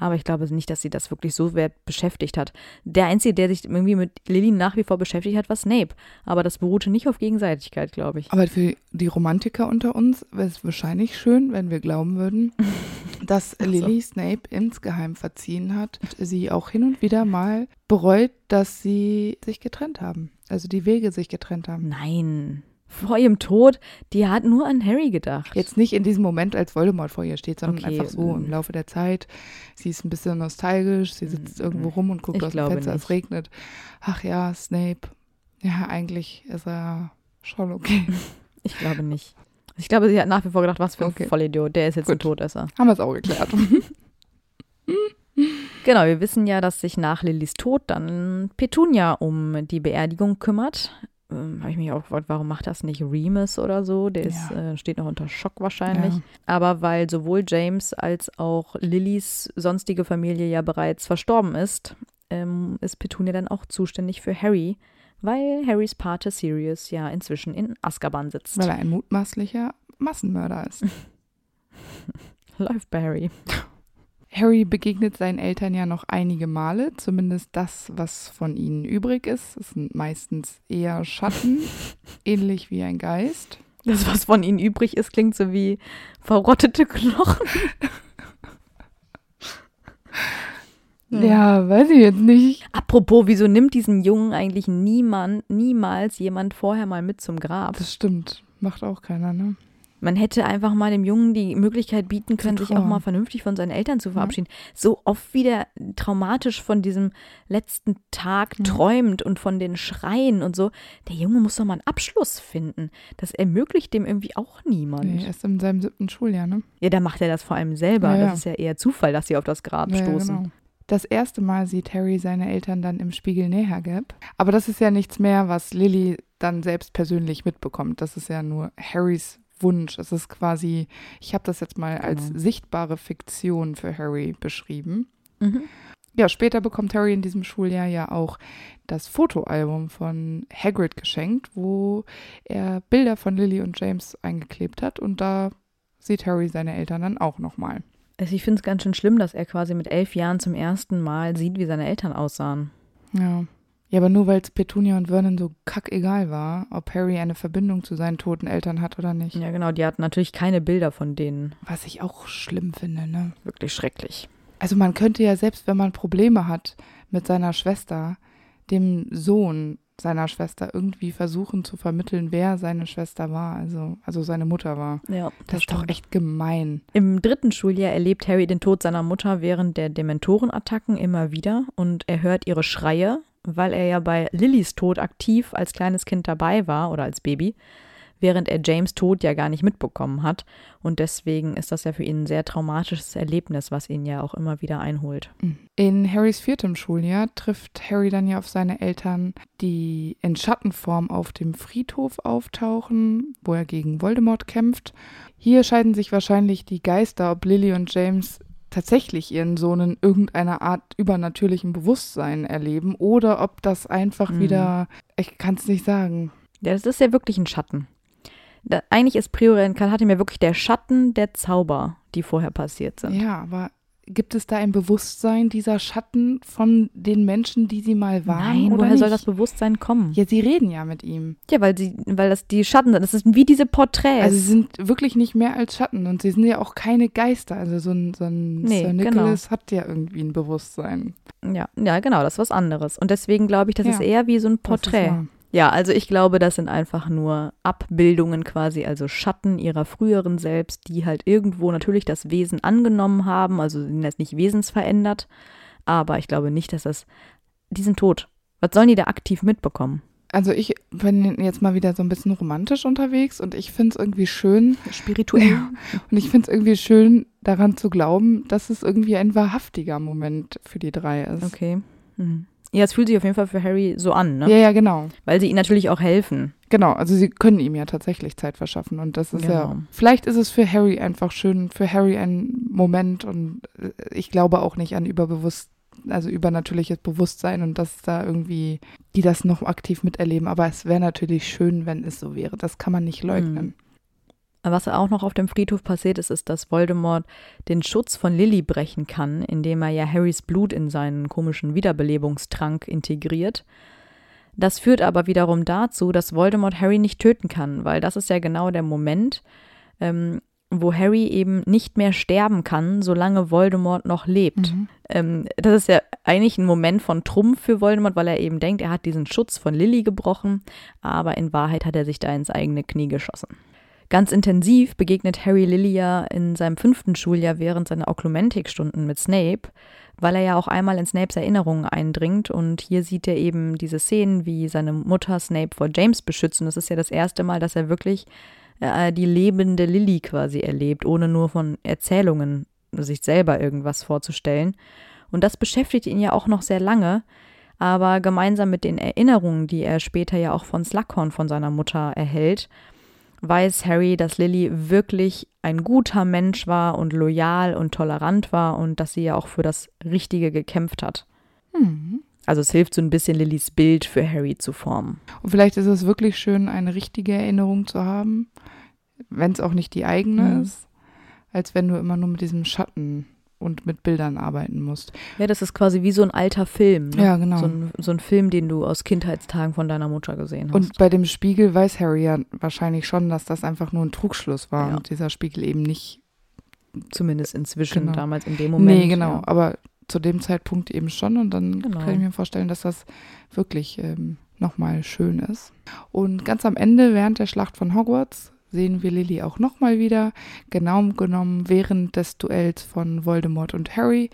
A: Aber ich glaube nicht, dass sie das wirklich so wert beschäftigt hat. Der Einzige, der sich irgendwie mit Lily nach wie vor beschäftigt hat, war Snape. Aber das beruhte nicht auf Gegenseitigkeit, glaube ich.
B: Aber für die Romantiker unter uns wäre es wahrscheinlich schön, wenn wir glauben würden, dass
A: Ach so.
B: Lily Snape insgeheim verziehen hat und sie auch hin und wieder mal bereut, dass sie sich getrennt haben. Also die Wege sich getrennt haben.
A: Nein. Vor ihrem Tod, die hat nur an Harry gedacht.
B: Jetzt nicht in diesem Moment, als Voldemort vor ihr steht, sondern
A: Okay,
B: einfach so
A: mm.
B: im Laufe der Zeit. Sie ist ein bisschen nostalgisch, sie sitzt
A: Mm,
B: irgendwo
A: mm.
B: rum und guckt
A: Ich
B: aus dem Fenster, es
A: nicht.
B: regnet. Ach ja, Snape. Ja, eigentlich ist er schon okay.
A: Ich glaube nicht. Ich glaube, sie hat nach wie vor gedacht, was für ein
B: Okay.
A: Vollidiot, der ist jetzt ein
B: Gut.
A: Todesser.
B: Haben wir es auch geklärt.
A: Genau, wir wissen ja, dass sich nach Lillys Tod dann Petunia um die Beerdigung kümmert. Ähm, Habe ich mich auch gefragt, warum macht das nicht Remus oder so? Der ist,
B: Ja.
A: äh, steht noch unter Schock wahrscheinlich.
B: Ja.
A: Aber weil sowohl James als auch Lillys sonstige Familie ja bereits verstorben ist, ähm, ist Petunia dann auch zuständig für Harry, weil Harrys Pate Sirius ja inzwischen in Azkaban sitzt.
B: Weil er ein mutmaßlicher Massenmörder ist.
A: Läuft bei Harry.
B: Harry begegnet seinen Eltern ja noch einige Male, zumindest das, was von ihnen übrig ist. Es sind meistens eher Schatten, ähnlich wie ein Geist.
A: Das, was von ihnen übrig ist, klingt so wie verrottete Knochen.
B: Ja, weiß ich jetzt nicht.
A: Apropos, wieso nimmt diesen Jungen eigentlich niemand, niemals jemand vorher mal mit zum Grab?
B: Das stimmt. Macht auch keiner, ne?
A: Man hätte einfach mal dem Jungen die Möglichkeit bieten können, sich auch mal vernünftig von seinen Eltern zu verabschieden. So oft wieder traumatisch von diesem letzten Tag
B: Ja.
A: träumt und von den Schreien und so. Der Junge muss doch mal einen Abschluss finden. Das ermöglicht dem irgendwie auch niemand.
B: Nee, erst in seinem siebten Schuljahr, ne?
A: Ja, da macht er das vor allem selber.
B: Ja, ja.
A: Das ist ja eher Zufall, dass sie auf das Grab
B: Ja, ja,
A: stoßen.
B: genau. Das erste Mal sieht Harry seine Eltern dann im Spiegel näher Gap. Aber das ist ja nichts mehr, was Lily dann selbst persönlich mitbekommt. Das ist ja nur Harrys Wunsch. Es ist quasi, ich habe das jetzt mal als
A: Genau.
B: sichtbare Fiktion für Harry beschrieben.
A: Mhm.
B: Ja, später bekommt Harry in diesem Schuljahr ja auch das Fotoalbum von Hagrid geschenkt, wo er Bilder von Lily und James eingeklebt hat. Und da sieht Harry seine Eltern dann auch nochmal.
A: Also ich finde es ganz schön schlimm, dass er quasi mit elf Jahren zum ersten Mal sieht, wie seine Eltern aussahen.
B: Ja. Ja, aber nur weil es Petunia und Vernon so kackegal war, ob Harry eine Verbindung zu seinen toten Eltern hat oder nicht.
A: Ja, genau, die hatten natürlich keine Bilder von denen.
B: Was ich auch schlimm finde, ne?
A: Wirklich schrecklich.
B: Also man könnte ja selbst, wenn man Probleme hat mit seiner Schwester, dem Sohn seiner Schwester irgendwie versuchen zu vermitteln, wer seine Schwester war, also, also seine Mutter war.
A: Ja,
B: Das ist doch echt gemein.
A: Im dritten Schuljahr erlebt Harry den Tod seiner Mutter während der Dementorenattacken immer wieder und er hört ihre Schreie, weil er ja bei Lillys Tod aktiv als kleines Kind dabei war oder als Baby, während er James Tod ja gar nicht mitbekommen hat. Und deswegen ist das ja für ihn ein sehr traumatisches Erlebnis, was ihn ja auch immer wieder einholt.
B: In Harrys viertem Schuljahr trifft Harry dann ja auf seine Eltern, die in Schattenform auf dem Friedhof auftauchen, wo er gegen Voldemort kämpft. Hier scheiden sich wahrscheinlich die Geister, ob Lily und James tatsächlich ihren Sohn in irgendeiner Art übernatürlichen Bewusstsein erleben oder ob das einfach
A: Mhm.
B: wieder, ich kann es nicht sagen.
A: Ja, das ist ja wirklich ein Schatten. Da, eigentlich ist Prior Incarnatum ja wirklich der Schatten der Zauber, die vorher passiert sind.
B: Ja, aber gibt es da ein Bewusstsein dieser Schatten von den Menschen, die sie mal waren?
A: Nein, woher
B: nicht?
A: soll das Bewusstsein kommen?
B: Ja, sie reden ja mit ihm.
A: Ja, weil sie, weil das die Schatten sind. Das ist wie diese Porträts.
B: Also sie sind wirklich nicht mehr als Schatten und sie sind ja auch keine Geister. Also so ein, so ein
A: Nee,
B: Sir
A: genau.
B: Nicholas hat ja irgendwie ein Bewusstsein.
A: ja, ja, genau, das ist was anderes. Und deswegen glaube ich, das
B: Ja,
A: ist eher wie so ein Porträt. Ja, also ich glaube, das sind einfach nur Abbildungen quasi, also Schatten ihrer früheren selbst, die halt irgendwo natürlich das Wesen angenommen haben, also sind jetzt nicht wesensverändert, aber ich glaube nicht, dass das, die sind tot. Was sollen die da aktiv mitbekommen?
B: Also ich bin jetzt mal wieder so ein bisschen romantisch unterwegs und ich finde es irgendwie schön
A: Spirituell?
B: Und ich finde es irgendwie schön daran zu glauben, dass es irgendwie ein wahrhaftiger Moment für die drei ist.
A: Okay. Mhm. Ja, es fühlt sich auf jeden Fall für Harry so an, ne?
B: Ja, ja, genau.
A: Weil sie ihm natürlich auch helfen.
B: Genau, also sie können ihm ja tatsächlich Zeit verschaffen und das ist ja,
A: Genau.
B: vielleicht ist es für Harry einfach schön, für Harry ein Moment und äh, ich glaube auch nicht an überbewusst, also übernatürliches Bewusstsein und dass da irgendwie, die das noch aktiv miterleben, aber es wäre natürlich schön, wenn es so wäre, das kann man nicht leugnen.
A: Was auch noch auf dem Friedhof passiert ist, ist, dass Voldemort den Schutz von Lily brechen kann, indem er ja Harrys Blut in seinen komischen Wiederbelebungstrank integriert. Das führt aber wiederum dazu, dass Voldemort Harry nicht töten kann, weil das ist ja genau der Moment, ähm, wo Harry eben nicht mehr sterben kann, solange Voldemort noch lebt.
B: Mhm.
A: Ähm, das ist ja eigentlich ein Moment von Trumpf für Voldemort, weil er eben denkt, er hat diesen Schutz von Lily gebrochen, aber in Wahrheit hat er sich da ins eigene Knie geschossen. Ganz intensiv begegnet Harry Lily ja in seinem fünften Schuljahr während seiner Oklumentikstunden mit Snape, weil er ja auch einmal in Snapes Erinnerungen eindringt. Und hier sieht er eben diese Szenen, wie seine Mutter Snape vor James beschützt. Und das ist ja das erste Mal, dass er wirklich äh, die lebende Lily quasi erlebt, ohne nur von Erzählungen sich selber irgendwas vorzustellen. Und das beschäftigt ihn ja auch noch sehr lange, aber gemeinsam mit den Erinnerungen, die er später ja auch von Slughorn von seiner Mutter erhält, weiß Harry, dass Lily wirklich ein guter Mensch war und loyal und tolerant war und dass sie ja auch für das Richtige gekämpft hat.
B: Mhm.
A: Also es hilft so ein bisschen, Lillys Bild für Harry zu formen.
B: Und vielleicht ist es wirklich schön, eine richtige Erinnerung zu haben, wenn es auch nicht die eigene
A: Mhm.
B: ist, als wenn du immer nur mit diesem Schatten und mit Bildern arbeiten musst.
A: Ja, das ist quasi wie so ein alter Film. Ne?
B: Ja, genau.
A: So ein, so ein Film, den du aus Kindheitstagen von deiner Mutter gesehen hast.
B: Und bei dem Spiegel weiß Harry ja wahrscheinlich schon, dass das einfach nur ein Trugschluss war
A: Ja.
B: und dieser Spiegel eben nicht.
A: Zumindest inzwischen,
B: Genau.
A: damals in dem Moment.
B: nee, genau,
A: Ja.
B: aber zu dem Zeitpunkt eben schon und dann
A: Genau.
B: kann ich mir vorstellen, dass das wirklich ähm, nochmal schön ist. Und ganz am Ende, während der Schlacht von Hogwarts, sehen wir Lily auch nochmal wieder, genau genommen während des Duells von Voldemort und Harry,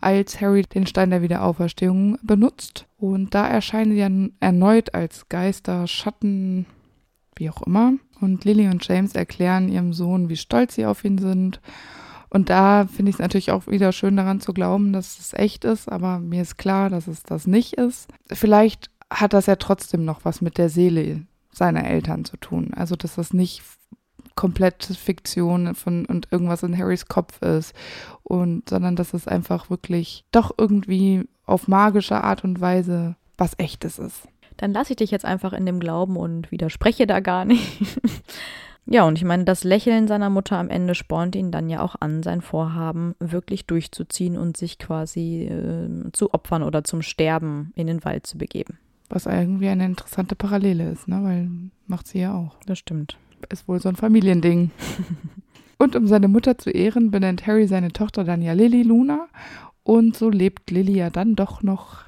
B: als Harry den Stein der Wiederauferstehung benutzt. Und da erscheinen sie dann erneut als Geister, Schatten, wie auch immer. Und Lily und James erklären ihrem Sohn, wie stolz sie auf ihn sind. Und da finde ich es natürlich auch wieder schön daran zu glauben, dass es echt ist, aber mir ist klar, dass es das nicht ist. Vielleicht hat das ja trotzdem noch was mit der Seele seiner Eltern zu tun. Also, dass das nicht komplett Fiktion von und irgendwas in Harrys Kopf ist und sondern dass es einfach wirklich doch irgendwie auf magische Art und Weise was echtes ist.
A: Dann lasse ich dich jetzt einfach in dem Glauben und widerspreche da gar nicht. ja, und ich meine, das Lächeln seiner Mutter am Ende spornt ihn dann ja auch an, sein Vorhaben wirklich durchzuziehen und sich quasi äh, zu opfern oder zum Sterben in den Wald zu begeben.
B: Was irgendwie eine interessante Parallele ist, ne? Weil macht sie ja auch.
A: Das stimmt.
B: Ist wohl so ein Familiending. und um seine Mutter zu ehren, benennt Harry seine Tochter dann ja Lily Luna. Und so lebt Lily ja dann doch noch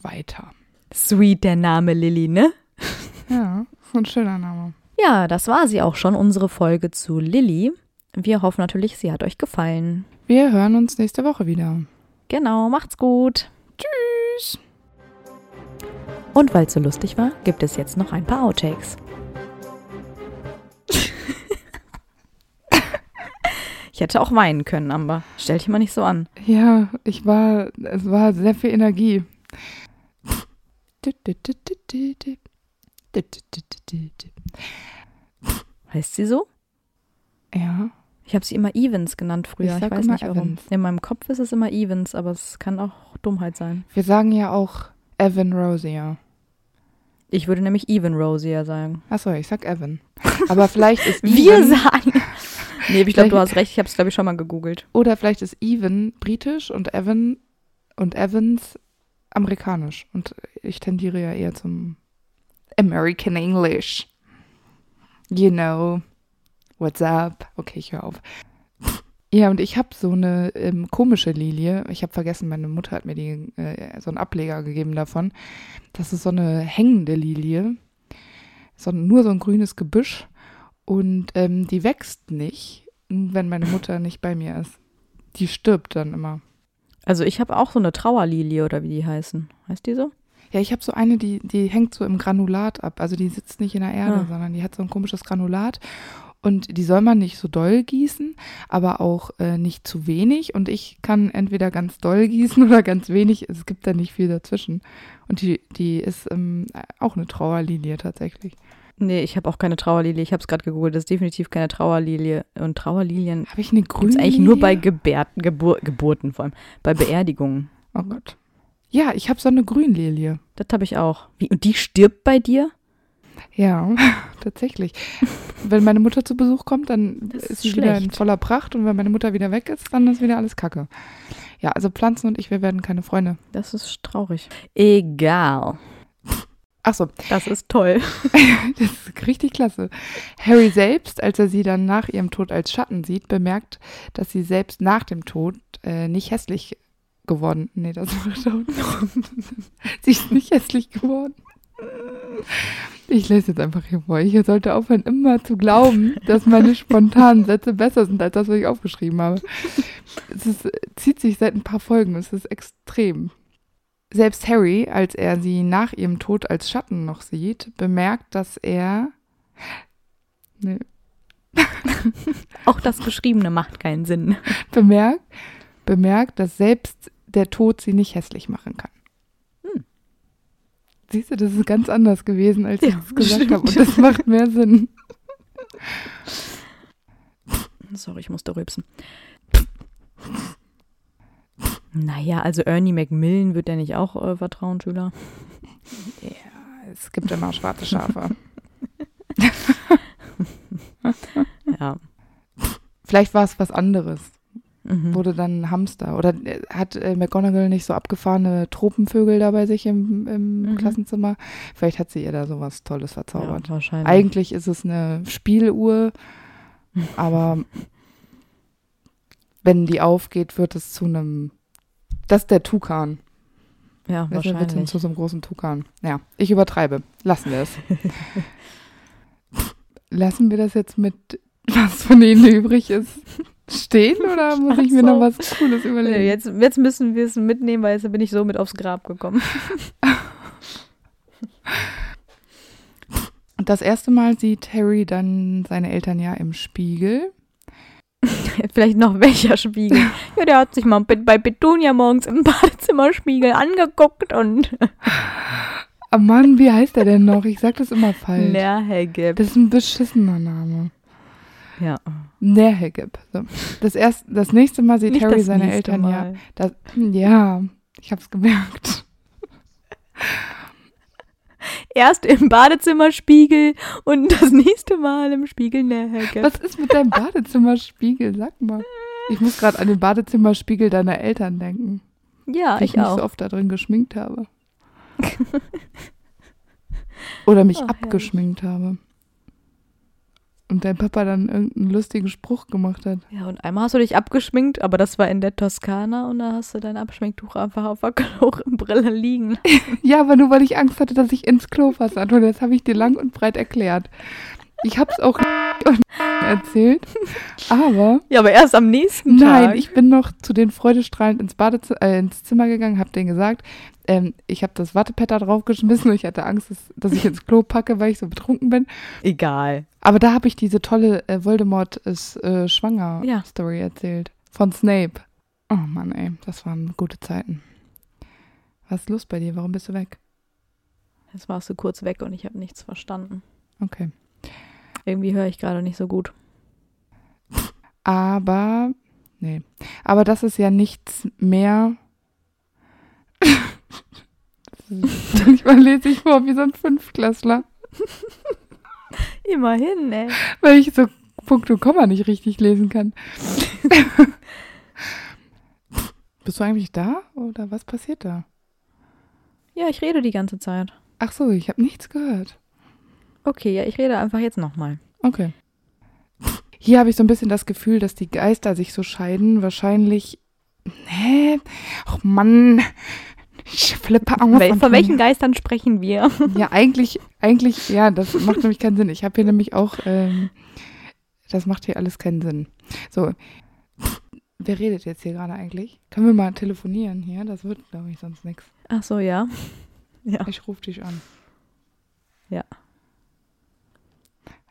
B: weiter.
A: Sweet der Name Lilly, ne?
B: Ja, so ein schöner Name.
A: Ja, das war sie auch schon, unsere Folge zu Lilly. Wir hoffen natürlich, sie hat euch gefallen.
B: Wir hören uns nächste Woche wieder.
A: Genau, macht's gut.
B: Tschüss.
A: Und weil es so lustig war, gibt es jetzt noch ein paar Outtakes. ich hätte auch weinen können, Amber. Stell dich mal nicht so an.
B: Ja, ich war, es war sehr viel Energie.
A: Heißt sie so?
B: Ja,
A: Ich habe sie immer Evans genannt früher.
B: Ich
A: Ich, weiß
B: immer
A: nicht warum.
B: Evans.
A: In meinem Kopf ist es immer Evans, aber es kann auch Dummheit sein.
B: wir sagen ja auch Evan Rosier.
A: Ich würde nämlich Even Rosier sagen.
B: Achso, ich sag Evan. Aber vielleicht ist
A: Wir
B: Even,
A: sagen. nee, ich glaube, du hast recht. Ich habe es, glaube ich, schon mal gegoogelt.
B: oder vielleicht ist Even britisch und Evan und Evans amerikanisch. Und ich tendiere ja eher zum American English. You know, what's up? Okay, ich höre auf. Ja, und ich habe so eine ähm, komische Lilie. Ich habe vergessen, meine Mutter hat mir die, äh, so einen Ableger gegeben davon. Das ist so eine hängende Lilie. So, nur so ein grünes Gebüsch. Und ähm, die wächst nicht, wenn meine Mutter nicht bei mir ist. Die stirbt dann immer.
A: Also ich habe auch so eine Trauerlilie oder wie die heißen. Heißt die so?
B: Ja, ich habe so eine, die, die hängt so im Granulat ab. Also die sitzt nicht in der Erde,
A: Ah.
B: sondern die hat so ein komisches Granulat. Und die soll man nicht so doll gießen, aber auch äh, nicht zu wenig. Und ich kann entweder ganz doll gießen oder ganz wenig. Es gibt da nicht viel dazwischen. Und die, die ist ähm, auch eine Trauerlinie tatsächlich.
A: Nee, ich habe auch keine Trauerlilie. Ich habe es gerade gegoogelt. Das ist definitiv keine Trauerlilie. Und Trauerlilien
B: Habe ich eine grüne
A: es eigentlich nur bei? Gebärten, Gebur Geburten vor allem. Bei Beerdigungen.
B: Oh Gott. Ja, ich habe so eine Grünlilie.
A: Das habe ich auch. Wie, und die stirbt bei dir?
B: Ja, tatsächlich. wenn meine Mutter zu Besuch kommt, dann
A: Das
B: ist sie wieder in
A: schlecht.
B: voller Pracht und wenn meine Mutter wieder weg ist, dann ist wieder alles Kacke. Ja, also Pflanzen und ich, wir werden keine Freunde.
A: Das ist traurig. Egal.
B: Ach so,
A: Das ist toll.
B: das ist richtig klasse. Harry selbst, als er sie dann nach ihrem Tod als Schatten sieht, bemerkt, dass sie selbst nach dem Tod äh, nicht hässlich geworden. Nee, das war schon. sie ist nicht hässlich geworden. Ich lese jetzt einfach hier vor. Ich sollte aufhören, immer zu glauben, dass meine spontanen Sätze besser sind als das, was ich aufgeschrieben habe. Es ist, zieht sich seit ein paar Folgen. Es ist extrem. Selbst Harry, als er sie nach ihrem Tod als Schatten noch sieht, bemerkt, dass er. Nee,
A: Auch das Geschriebene macht keinen Sinn.
B: bemerkt, bemerkt, dass selbst der Tod sie nicht hässlich machen kann. Siehst du, das ist ganz anders gewesen, als ich
A: Ja,
B: es gesagt habe. Und das macht mehr Sinn.
A: Sorry, ich musste rülpsen. Naja, also Ernie Macmillan wird ja nicht auch äh, Vertrauensschüler.
B: Ja, es gibt immer schwarze Schafe.
A: Ja.
B: Vielleicht war es was anderes.
A: Mhm.
B: Wurde dann ein Hamster. Oder äh, hat äh, McGonagall nicht so abgefahrene Tropenvögel da bei sich im, im
A: Mhm.
B: Klassenzimmer? Vielleicht hat sie ihr da sowas Tolles verzaubert.
A: Ja, wahrscheinlich.
B: Eigentlich ist es eine Spieluhr, aber wenn die aufgeht, wird es zu einem. Das ist der Tukan.
A: ja,
B: Das wird
A: wahrscheinlich.
B: zu so einem großen Tukan. Ja, ich übertreibe. Lassen wir es. Lassen wir das jetzt mit, was von ihnen übrig ist, stehen oder muss ich mir
A: so.
B: noch was Cooles überlegen?
A: Jetzt, jetzt müssen wir es mitnehmen, weil jetzt bin ich so mit aufs Grab gekommen.
B: Und das erste Mal sieht Harry dann seine Eltern ja im Spiegel.
A: Vielleicht noch welcher Spiegel. Ja, der hat sich mal bei- Petunia morgens im Badezimmerspiegel angeguckt und
B: Ah Mann, wie heißt er denn noch? Ich sag das immer falsch.
A: Nerhegeb.
B: Das ist ein beschissener Name.
A: Ja.
B: Nerhegeb. So. Das, erst, das nächste Mal sieht
A: Nicht
B: Harry seine Eltern ja.
A: Mal.
B: Das, ja, ich hab's gemerkt.
A: Erst im Badezimmerspiegel und das nächste Mal im Spiegel Nerhegeb.
B: Was ist mit deinem Badezimmerspiegel? Sag mal. Ich muss gerade an den Badezimmerspiegel deiner Eltern denken.
A: Ja,
B: die
A: ich
B: mich
A: auch.
B: so oft da drin geschminkt habe. Oder mich
A: herrlich.
B: abgeschminkt habe. Und dein Papa dann irgendeinen lustigen Spruch gemacht hat.
A: Ja, und einmal hast du dich abgeschminkt, aber das war in der Toskana und da hast du dein Abschminktuch einfach auf der Klobrille liegen.
B: Ja, aber nur weil ich Angst hatte, dass ich ins Klo fasse. Und das habe ich dir lang und breit erklärt. Ich habe es auch erzählt. Aber
A: Ja, aber erst am nächsten
B: nein,
A: Tag.
B: ich bin noch zu den freudestrahlend ins, Badezimmer, äh, ins Zimmer gegangen, habe denen gesagt, ähm, ich habe das Wattepad da draufgeschmissen und ich hatte Angst, dass, dass ich ins Klo packe, weil ich so betrunken bin.
A: Egal.
B: Aber da habe ich diese tolle äh, Voldemort ist äh, schwanger
A: Ja.
B: Story erzählt. Von Snape. Oh Mann, ey, das waren gute Zeiten. Was ist los bei dir? Warum bist du weg?
A: Jetzt warst du kurz weg und ich habe nichts verstanden.
B: Okay.
A: Irgendwie höre ich gerade nicht so gut.
B: Aber, nee. Aber das ist ja nichts mehr. Manchmal lese ich vor wie so ein Fünftklässler,
A: Immerhin, ey.
B: weil ich so Punkt und Komma nicht richtig lesen kann. Bist du eigentlich da oder was passiert da?
A: Ja, ich rede die ganze Zeit.
B: Ach so, ich habe nichts gehört.
A: Okay, ja, ich rede einfach jetzt nochmal.
B: Okay. Hier habe ich so ein bisschen das Gefühl, dass die Geister sich so scheiden. Wahrscheinlich. Hä? Ach Mann. Ich flippe aus.
A: Wel von welchen Geistern sprechen wir?
B: Ja, eigentlich, eigentlich, ja, das macht nämlich keinen Sinn. Ich habe hier nämlich auch, ähm, das macht hier alles keinen Sinn. So, wer redet jetzt hier gerade eigentlich? Können wir mal telefonieren hier? Das wird, glaube ich, sonst nichts.
A: Ach so, ja. Ja.
B: Ich rufe dich an.
A: Ja.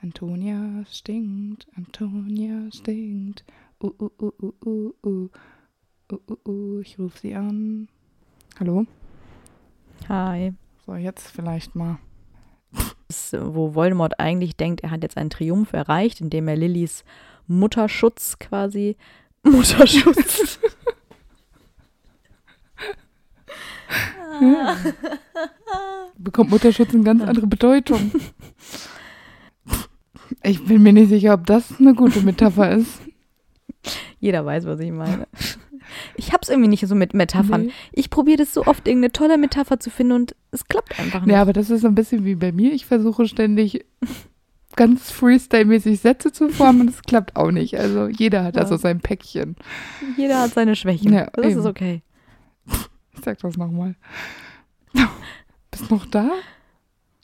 B: Antonia stinkt, Antonia stinkt. Uh, uh, uh, uh, uh, uh. Uh, uh, uh. Ich rufe sie an. Hallo?
A: Hi.
B: So, jetzt vielleicht mal.
A: Wo Voldemort eigentlich denkt, er hat jetzt einen Triumph erreicht, indem er Lillys Mutterschutz quasi. Mutterschutz.
B: Bekommt Mutterschutz eine ganz andere Bedeutung. Ich bin mir nicht sicher, ob das eine gute Metapher ist.
A: Jeder weiß, was ich meine. Ich hab's irgendwie nicht so mit Metaphern.
B: Nee.
A: Ich probiere das so oft, irgendeine tolle Metapher zu finden und es klappt einfach nicht.
B: Ja, aber das ist so ein bisschen wie bei mir. Ich versuche ständig ganz freestyle-mäßig Sätze zu formen und es klappt auch nicht. Also jeder hat da
A: Ja.
B: so sein Päckchen.
A: Jeder hat seine Schwächen.
B: Ja,
A: das
B: eben.
A: ist okay.
B: Ich sag das nochmal. Bist noch da?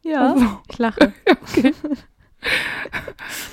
A: Ja,
B: Also,
A: ich lache.
B: okay.